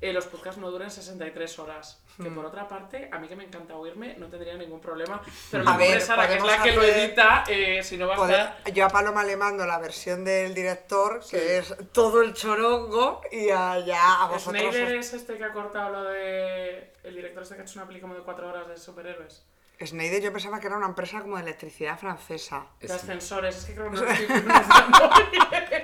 eh, los podcasts no duren 63 horas. Que Hmm. por otra parte, a mí que me encanta oírme, no tendría ningún problema. *laughs* Pero A ver, Sara, que es la que lo edita, eh, si no va a Joder, estar. yo a Paloma le mando la versión del director, que es todo el chorongo, y allá a vosotros. Snyder es este que ha cortado lo de. El director este que ha hecho una peli como de 4 horas de superhéroes. Snyder yo pensaba que era una empresa como de electricidad francesa. De Es, ascensores, es que creo que no *laughs* estoy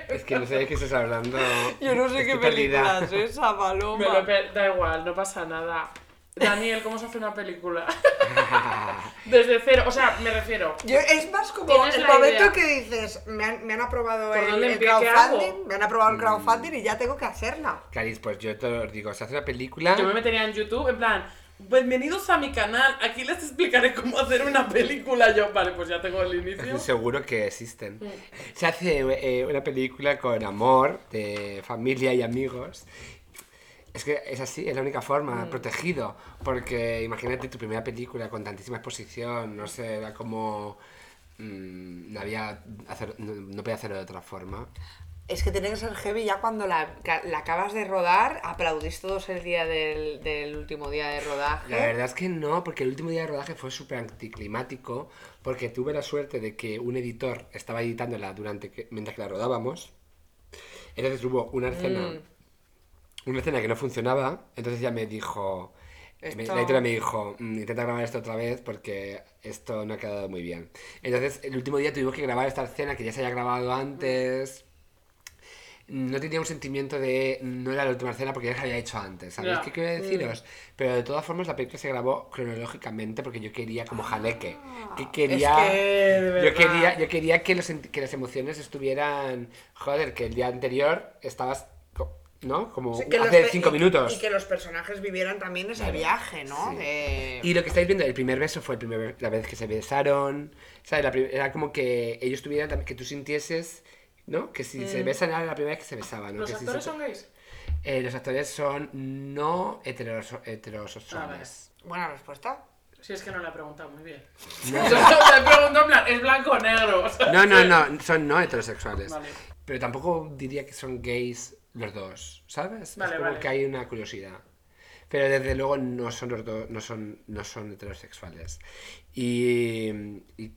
es que no sé de qué estás hablando. Yo no sé Estoy qué película es esa, Paloma. Da igual, no pasa nada. Daniel, ¿cómo se hace una película? *laughs* Desde cero, o sea, me refiero. Yo, es más como el momento idea. que dices, me han, me han aprobado ¿Por el, crowdfunding, me han aprobado el Mm. crowdfunding y ya tengo que hacerla. Caris, pues yo te lo digo, se hace una película. Yo me metería en YouTube en plan, bienvenidos a mi canal, aquí les explicaré cómo hacer una película. Yo, vale, pues ya tengo el inicio. *laughs* Seguro que existen. Se hace eh, una película con amor, de familia y amigos. Es que es así, es la única forma, Mm. protegido. Porque imagínate tu primera película con tantísima exposición, no sé, era como. mm, no había. hacer- no, no podía hacerlo de otra forma. Es que tiene que ser heavy ya cuando la, la acabas de rodar, aplaudís todos el día del, del último día de rodaje. La verdad es que no, porque el último día de rodaje fue súper anticlimático, porque tuve la suerte de que un editor estaba editándola durante que, mientras que la rodábamos. Entonces hubo una escena, Mm. una escena que no funcionaba, entonces ya me dijo, Esto- la editora me dijo, "Mm, intenta grabar esto otra vez porque esto no ha quedado muy bien. Entonces el último día tuvimos que grabar esta escena que ya se había grabado antes. No tenía un sentimiento de no era la última escena porque ya se había hecho antes, ¿sabéis Ya. qué quiero deciros? Pero de todas formas la película se grabó cronológicamente porque yo quería como. Que quería, Ah, es que, de yo quería, yo quería que, los, que las emociones estuvieran, joder, que el día anterior estabas, ¿no? Como que hace cinco y- minutos. Y que los personajes vivieran también ese viaje, ¿no? Sí. De- Y lo que estáis viendo, el primer beso fue el primer, la vez que se besaron. ¿sabes? La era como que ellos tuvieran, que tú sintieses, ¿no? Que si Mm. se besan era la primera vez que se besaban. ¿no? ¿Los Que si actores se- son gays? Eh, los actores son no heteros- heterosexuales. Buena respuesta. Si es que no le he preguntado muy bien. No. *laughs* Te en plan, es blanco o negro. o sea, No, no, no, son no heterosexuales. Vale. Pero tampoco diría que son gays los dos, ¿sabes? Vale, es como vale. que hay una curiosidad. Pero desde luego no son los dos, no son, no son heterosexuales. Y, y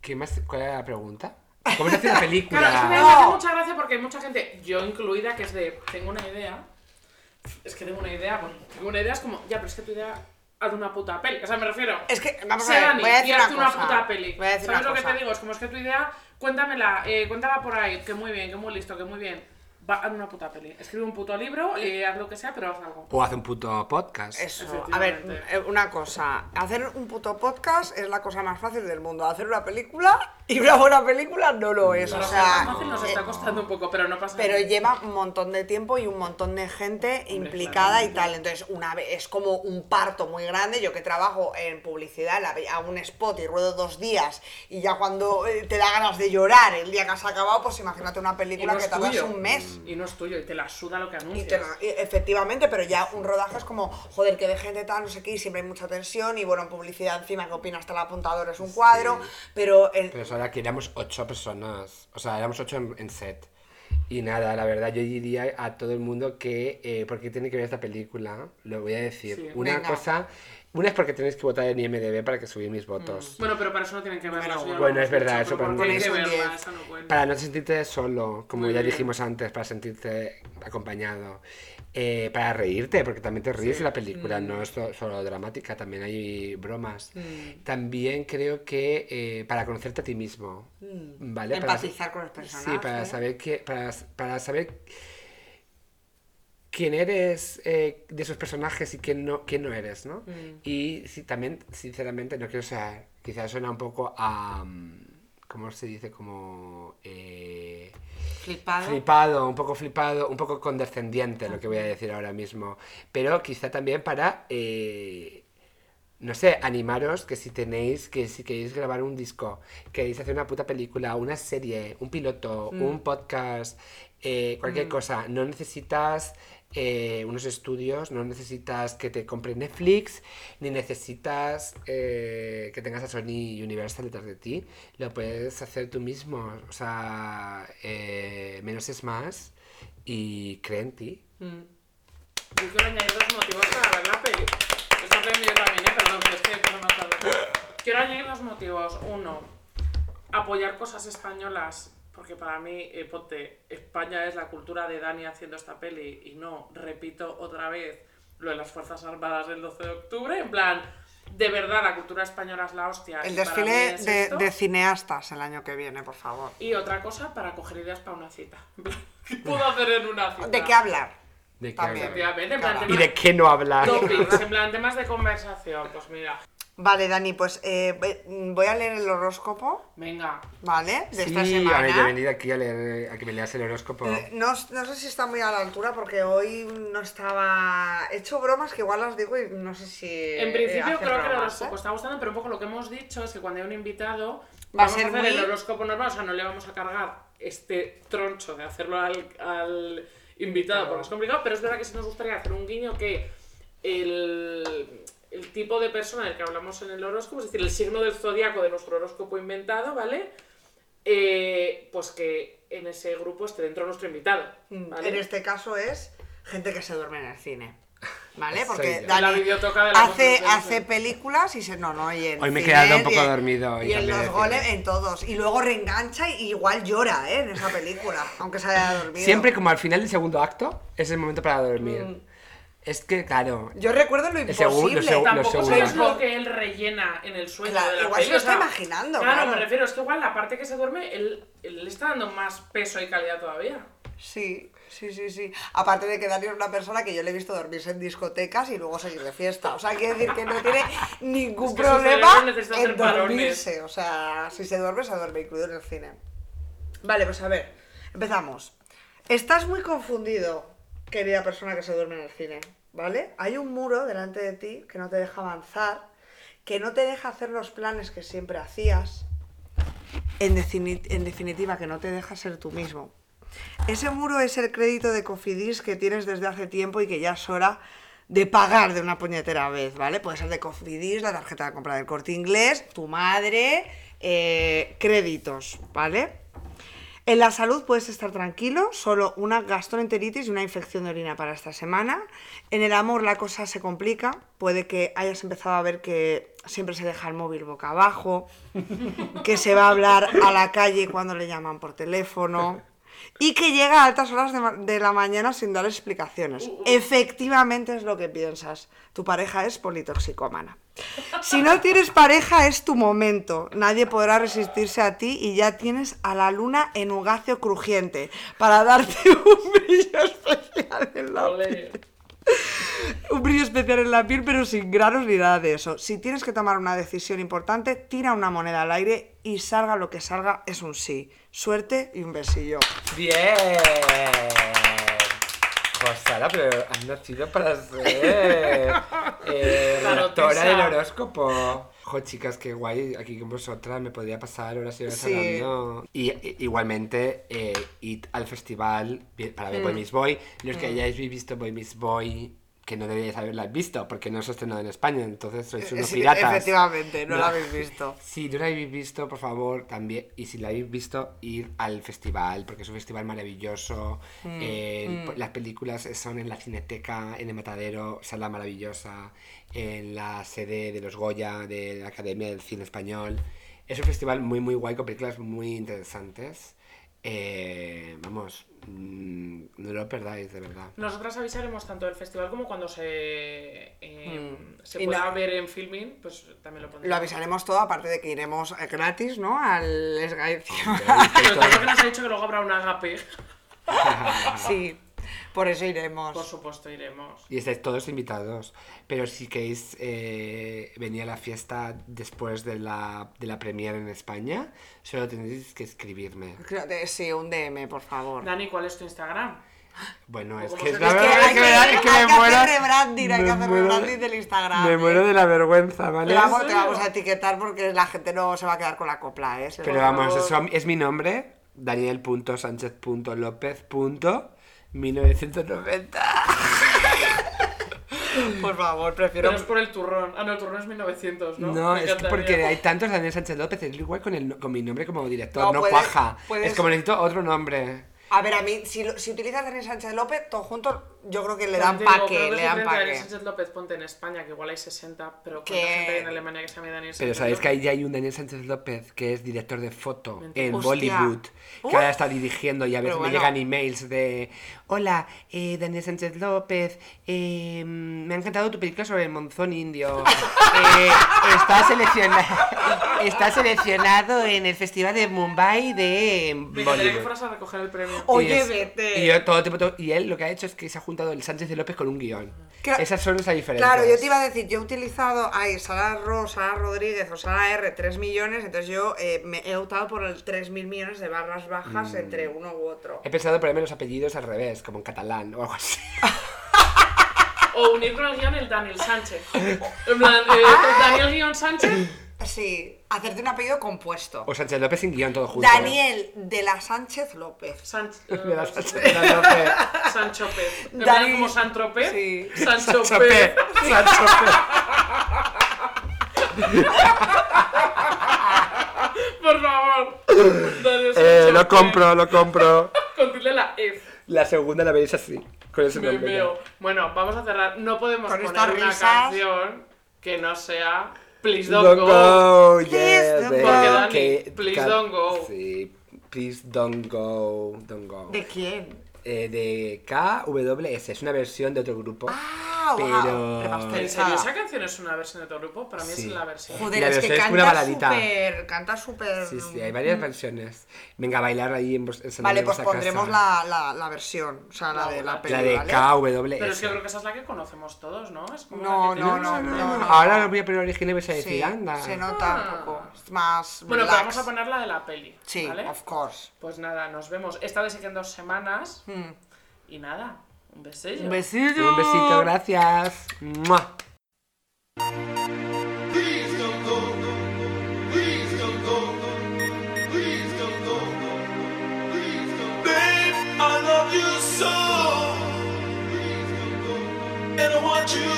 ¿qué más? ¿Cuál era la pregunta? ¿Cómo se hace una película? Claro, es que me hace mucha gracia porque hay mucha gente, yo incluida, que es de, tengo una idea, es que tengo una idea, bueno, tengo una idea, es como, ya, pero es que tu idea, haz una puta peli, o sea, me refiero, Es que, vamos a ver, Dani voy a y decir hazte una una cosa. puta peli. Voy a decir ¿Sabes una lo que cosa. te digo? Es como, es que tu idea, cuéntamela, eh, cuéntala por ahí, que muy bien, que muy listo, que muy bien. Va, haz una puta peli. Escribe un puto libro, eh, haz lo que sea, pero haz algo. O hace un puto podcast. Eso, a ver, eh, una cosa. Hacer un puto podcast es la cosa más fácil del mundo. Hacer una película Y una buena película no lo es, o sea... fácil nos está costando un poco, pero no pasa Pero nada. lleva un montón de tiempo y un montón de gente implicada y tal. Entonces, una vez es como un parto muy grande. Yo que trabajo en publicidad, hago un spot y ruedo dos días y ya cuando eh, te da ganas de llorar el día que has acabado, pues imagínate una película no que tardas un mes. Y no es tuyo, y te la suda lo que Y anuncias. te la- y efectivamente, pero ya un rodaje es como, joder, que de gente tal, no sé qué, y siempre hay mucha tensión, y bueno, en publicidad encima que opina hasta el apuntador es un cuadro, pero el, Pero eso ahora que éramos ocho personas. O sea, éramos ocho en, en set. Y nada, la verdad, yo diría a todo el mundo que, eh, porque tiene que ver esta película, lo voy a decir. Sí. Una Venga. cosa, una es porque tenéis que votar en IMDB para que subir mis votos. Bueno, pero para eso no tienen que verla. Bueno, bueno, es verdad, eso para mí es verla, 10. esa no cuenta. Para no sentirte solo, como Muy ya bien. dijimos antes, para sentirte acompañado. Eh, para reírte, porque también te ríes Sí. de la película, no es so- solo dramática, también hay bromas. También creo que eh, para conocerte a ti mismo, ¿vale? Para- empatizar con los personajes. Sí, para saber que, para, para saber quién eres eh, de esos personajes y quién no, quién no eres, ¿no? Y sí, también, sinceramente, no quiero ser, quizás suena un poco a, mm, ¿cómo se dice? Como eh, Flipado. flipado, un poco flipado, un poco condescendiente lo que voy a decir ahora mismo, pero quizá también para... eh, no sé, animaros que si tenéis, que si queréis grabar un disco, queréis hacer una puta película, una serie, un piloto, un podcast, eh, cualquier cosa, no necesitas eh, unos estudios, no necesitas que te compre Netflix, ni necesitas eh, que tengas a Sony Universal detrás de ti, lo puedes hacer tú mismo, o sea, eh, menos es más y cree en ti. Yo quiero añadir dos motivos para ver la peli. Esta peli yo también, ¿eh? Perdón, que es que más tarde. Quiero añadir dos motivos. Uno, apoyar cosas españolas. Porque para mí, eh, ponte, España es la cultura de Dani haciendo esta peli. Y no, repito otra vez, lo de las Fuerzas Armadas del 12 de octubre. En plan, de verdad, la cultura española es la hostia. El desfile es de, cineastas el año que viene, por favor. Y otra cosa, para coger ideas para una cita. *laughs* ¿Qué puedo hacer en una cita? ¿De qué hablar? ¿De qué También. hablar? Efectivamente, en plan, Claro. ¿Y de qué no hablar? Topics, en *laughs* plan, temas de conversación, pues mira, Vale, Dani, pues eh, voy a leer el horóscopo, venga. ¿vale? De esta Sí, semana. a ver, yo he venido aquí a, leer, a que me leas el horóscopo. Eh, No, no sé si está muy a la altura porque hoy no estaba... He hecho bromas que igual las digo y no sé si... En eh, principio hacer creo que el horóscopo ¿eh? está gustando, pero un poco lo que hemos dicho es que cuando hay un invitado Va vamos a, ser hacer muy- el horóscopo normal, o sea, no le vamos a cargar este troncho de hacerlo al, al invitado porque es complicado, pero es verdad que sí nos gustaría hacer un guiño que el, el tipo de persona del que hablamos en el horóscopo, es decir, el signo del zodiaco de nuestro horóscopo inventado, ¿vale? Eh, pues que en ese grupo esté dentro nuestro invitado. ¿vale? En este caso es gente que se duerme en el cine. ¿Vale? Soy Porque. La Dani videotoca de la hace, hace películas y se... No, no, y en Hoy me he quedado un poco y dormido hoy Y en los goles, en todos. Y luego reengancha y igual llora, ¿eh? En esa película, aunque se haya dormido. Siempre como al final del segundo acto es el momento para dormir. Mm. Es que, claro, Yo recuerdo lo imposible. lo segu- Tampoco sabes seguro. lo que él rellena en el sueño Claro, de la igual peli, se lo o sea, está imaginando, Claro, claro. me refiero, es que igual la parte que se duerme, él, él le está dando más peso y calidad todavía. Sí, sí, sí, sí. Aparte de que Dani es una persona que yo le he visto dormirse en discotecas y luego seguir de fiesta. O sea, quiere decir que no tiene *laughs* ningún Es que problema en dormirse. O sea, si se duerme, se duerme, incluido en el cine. Vale, pues a ver, empezamos. Estás muy confundido, querida persona que se duerme en el cine, ¿vale? Hay un muro delante de ti que no te deja avanzar, que no te deja hacer los planes que siempre hacías, en, defini- en definitiva, que no te deja ser tú mismo. Ese muro es el crédito de Cofidis que tienes desde hace tiempo y que ya es hora de pagar de una puñetera vez, ¿vale? Puede ser de Cofidis, la tarjeta de compra del corte inglés, tu madre, eh, créditos, ¿vale? En la salud puedes estar tranquilo, solo una gastroenteritis y una infección de orina para esta semana. En el amor la cosa se complica, puede que hayas empezado a ver que siempre se deja el móvil boca abajo, que se va a hablar a la calle cuando le llaman por teléfono y que llega a altas horas de, la mañana sin dar explicaciones. Efectivamente es lo que piensas. Tu pareja es politoxicómana. Si no tienes pareja es tu momento. Nadie podrá resistirse a ti y ya tienes a la luna en ugacio crujiente para darte *laughs* un brillo especial en la. Un brillo especial en la piel, pero sin granos ni nada de eso. Si tienes que tomar una decisión importante, tira una moneda al aire y salga lo que salga, es un sí. Suerte y un besillo. Bien. Pues Sara, pero has nacido para ser eh, *laughs* Claro, doctora Tessa. del horóscopo. Chicas, qué guay aquí con vosotras. Me podría pasar horas y horas Sí. hablando. Y i- igualmente, eh, id al festival para ver Boy Miss Boy. Los que hayáis visto Boy Miss Boy, que no deberíais haberla visto porque no se ha estrenado en España, entonces sois unos Sí, piratas. efectivamente, no No. la habéis visto. *laughs* Si no la habéis visto, por favor, también, y si la habéis visto, ir al festival, porque es un festival maravilloso. Mm, eh, Las películas son en la Cineteca, en el Matadero, sala maravillosa, en la sede de los Goya, de la Academia del Cine Español. Es un festival muy, muy guay, con películas muy interesantes. Eh, vamos, mm, no lo perdáis, de verdad. Nosotras avisaremos tanto del festival como cuando se, eh, se Y pueda no- ver en filming, pues también lo pondremos. Lo avisaremos todo, aparte de que iremos gratis, ¿no? Al Skype. Pero que nos ha dicho que luego habrá un agape. *laughs* sí, por eso iremos. Por supuesto, iremos. Y estáis todos invitados. Pero si queréis eh, venir a la fiesta después de la, de la premiere en España, solo tendréis que escribirme. Sí, un DM, por favor. Dani, ¿cuál es tu Instagram? Bueno, ¿O es que es la Es que verdad hay que, que, me que hay que muero. hacer rebranding, hay que hacer muero- rebranding del Instagram. Me ¿eh? muero de la vergüenza, ¿vale? Te vamos, te serio? vamos a etiquetar porque la gente no se va a quedar con la copla, ¿eh? Se Pero va- vamos, eso es mi nombre, Daniel.sánchez.lópez.1990. *laughs* Por favor, prefiero... Pero es por el turrón. Ah, no, el turrón es 1900, ¿no? No, Me es que encantaría. porque hay tantos Daniel Sánchez López, es igual con, el, con mi nombre como director, No, no, puedes- cuaja. puedes- Es como necesito otro nombre. A ver, a mí, si, lo- si utilizas Daniel Sánchez López, todos juntos, yo creo que le Pero dan paque, le dan a Daniel paque. Sánchez López ponte en España, que igual hay 60, pero ¿cuánta Que- gente hay en Alemania que se llama Daniel Pero Sánchez sabéis que ahí ya hay un Daniel Sánchez López que es director de foto Mentira. en Hostia. Bollywood, Uh. que ahora está dirigiendo y a veces Pero me llegan emails de Hola, eh, Daniel Sánchez López, eh, me ha encantado tu película sobre el monzón indio. *laughs* Eh, está, selecciona- está seleccionado en el Festival de Mumbai de Me encantaría que Bollywood. fueras a recoger el premio. Oye, es- vete. Y, yo todo el tiempo to- y él lo que ha hecho es que se ha juntado el Sánchez de López con un guion. Claro- Esas son las diferencias. Claro, yo te iba a decir, yo he utilizado ay, Sara Ro, Sara Rodríguez o Sara R 3 millones, entonces yo eh, me he optado por el 3.000 millones de barras bajas Mm. entre uno u otro. He pensado ponerme los apellidos al revés, como en catalán o algo así. O unir con el guion el Daniel Sánchez. *laughs* En plan, eh, Daniel guion Sánchez. Sí, hacerte un apellido compuesto. O Sánchez López sin guion todo junto. Daniel de la Sánchez López. Sánchez. *laughs* Sánchez de la López. *laughs* Sancho Pez. En Dani- plan como Santropez. Sí. Sancho Sancho Pez. Pez. Sancho Pez. *laughs* Por favor. Daniel Eh, Sancho lo Pez. compro, lo compro. Con tilde la F. La segunda la veréis así, con ese Me nombre. Bueno, vamos a cerrar. No podemos Con poner una risas. canción que no sea Please Don't, Don't Go. go, Please yeah, don't go. Porque, Dani, Que- please ca- don't go. Sí, please don't go, don't go. ¿De quién? Eh, de KWS, es una versión de otro grupo. Ah, wow. Pero- ¿En serio esa canción es una versión de otro grupo? Para mí Sí. es la versión. Joder, La es que versión es canta una baladita. súper, canta súper... Sí, sí, hay varias versiones. Venga, a bailar ahí en, en Vale, pues pondremos la, la, la versión, o sea, la La- de la peli, La de ¿vale? KWS. Pero es que creo que esa es la que conocemos todos, ¿no? Es como No, la que no, no, no, no. Ahora lo voy a poner original y vais a decir, Sí, anda. se nota Ah. un poco. Es más Bueno, pero relax. vamos a poner la de la peli. Sí, ¿vale? of course. Pues nada, nos vemos. Esta vez sí que en dos semanas. Mm. Y nada, un besillo. Un besillo. Un besito, gracias. ¡Mua! you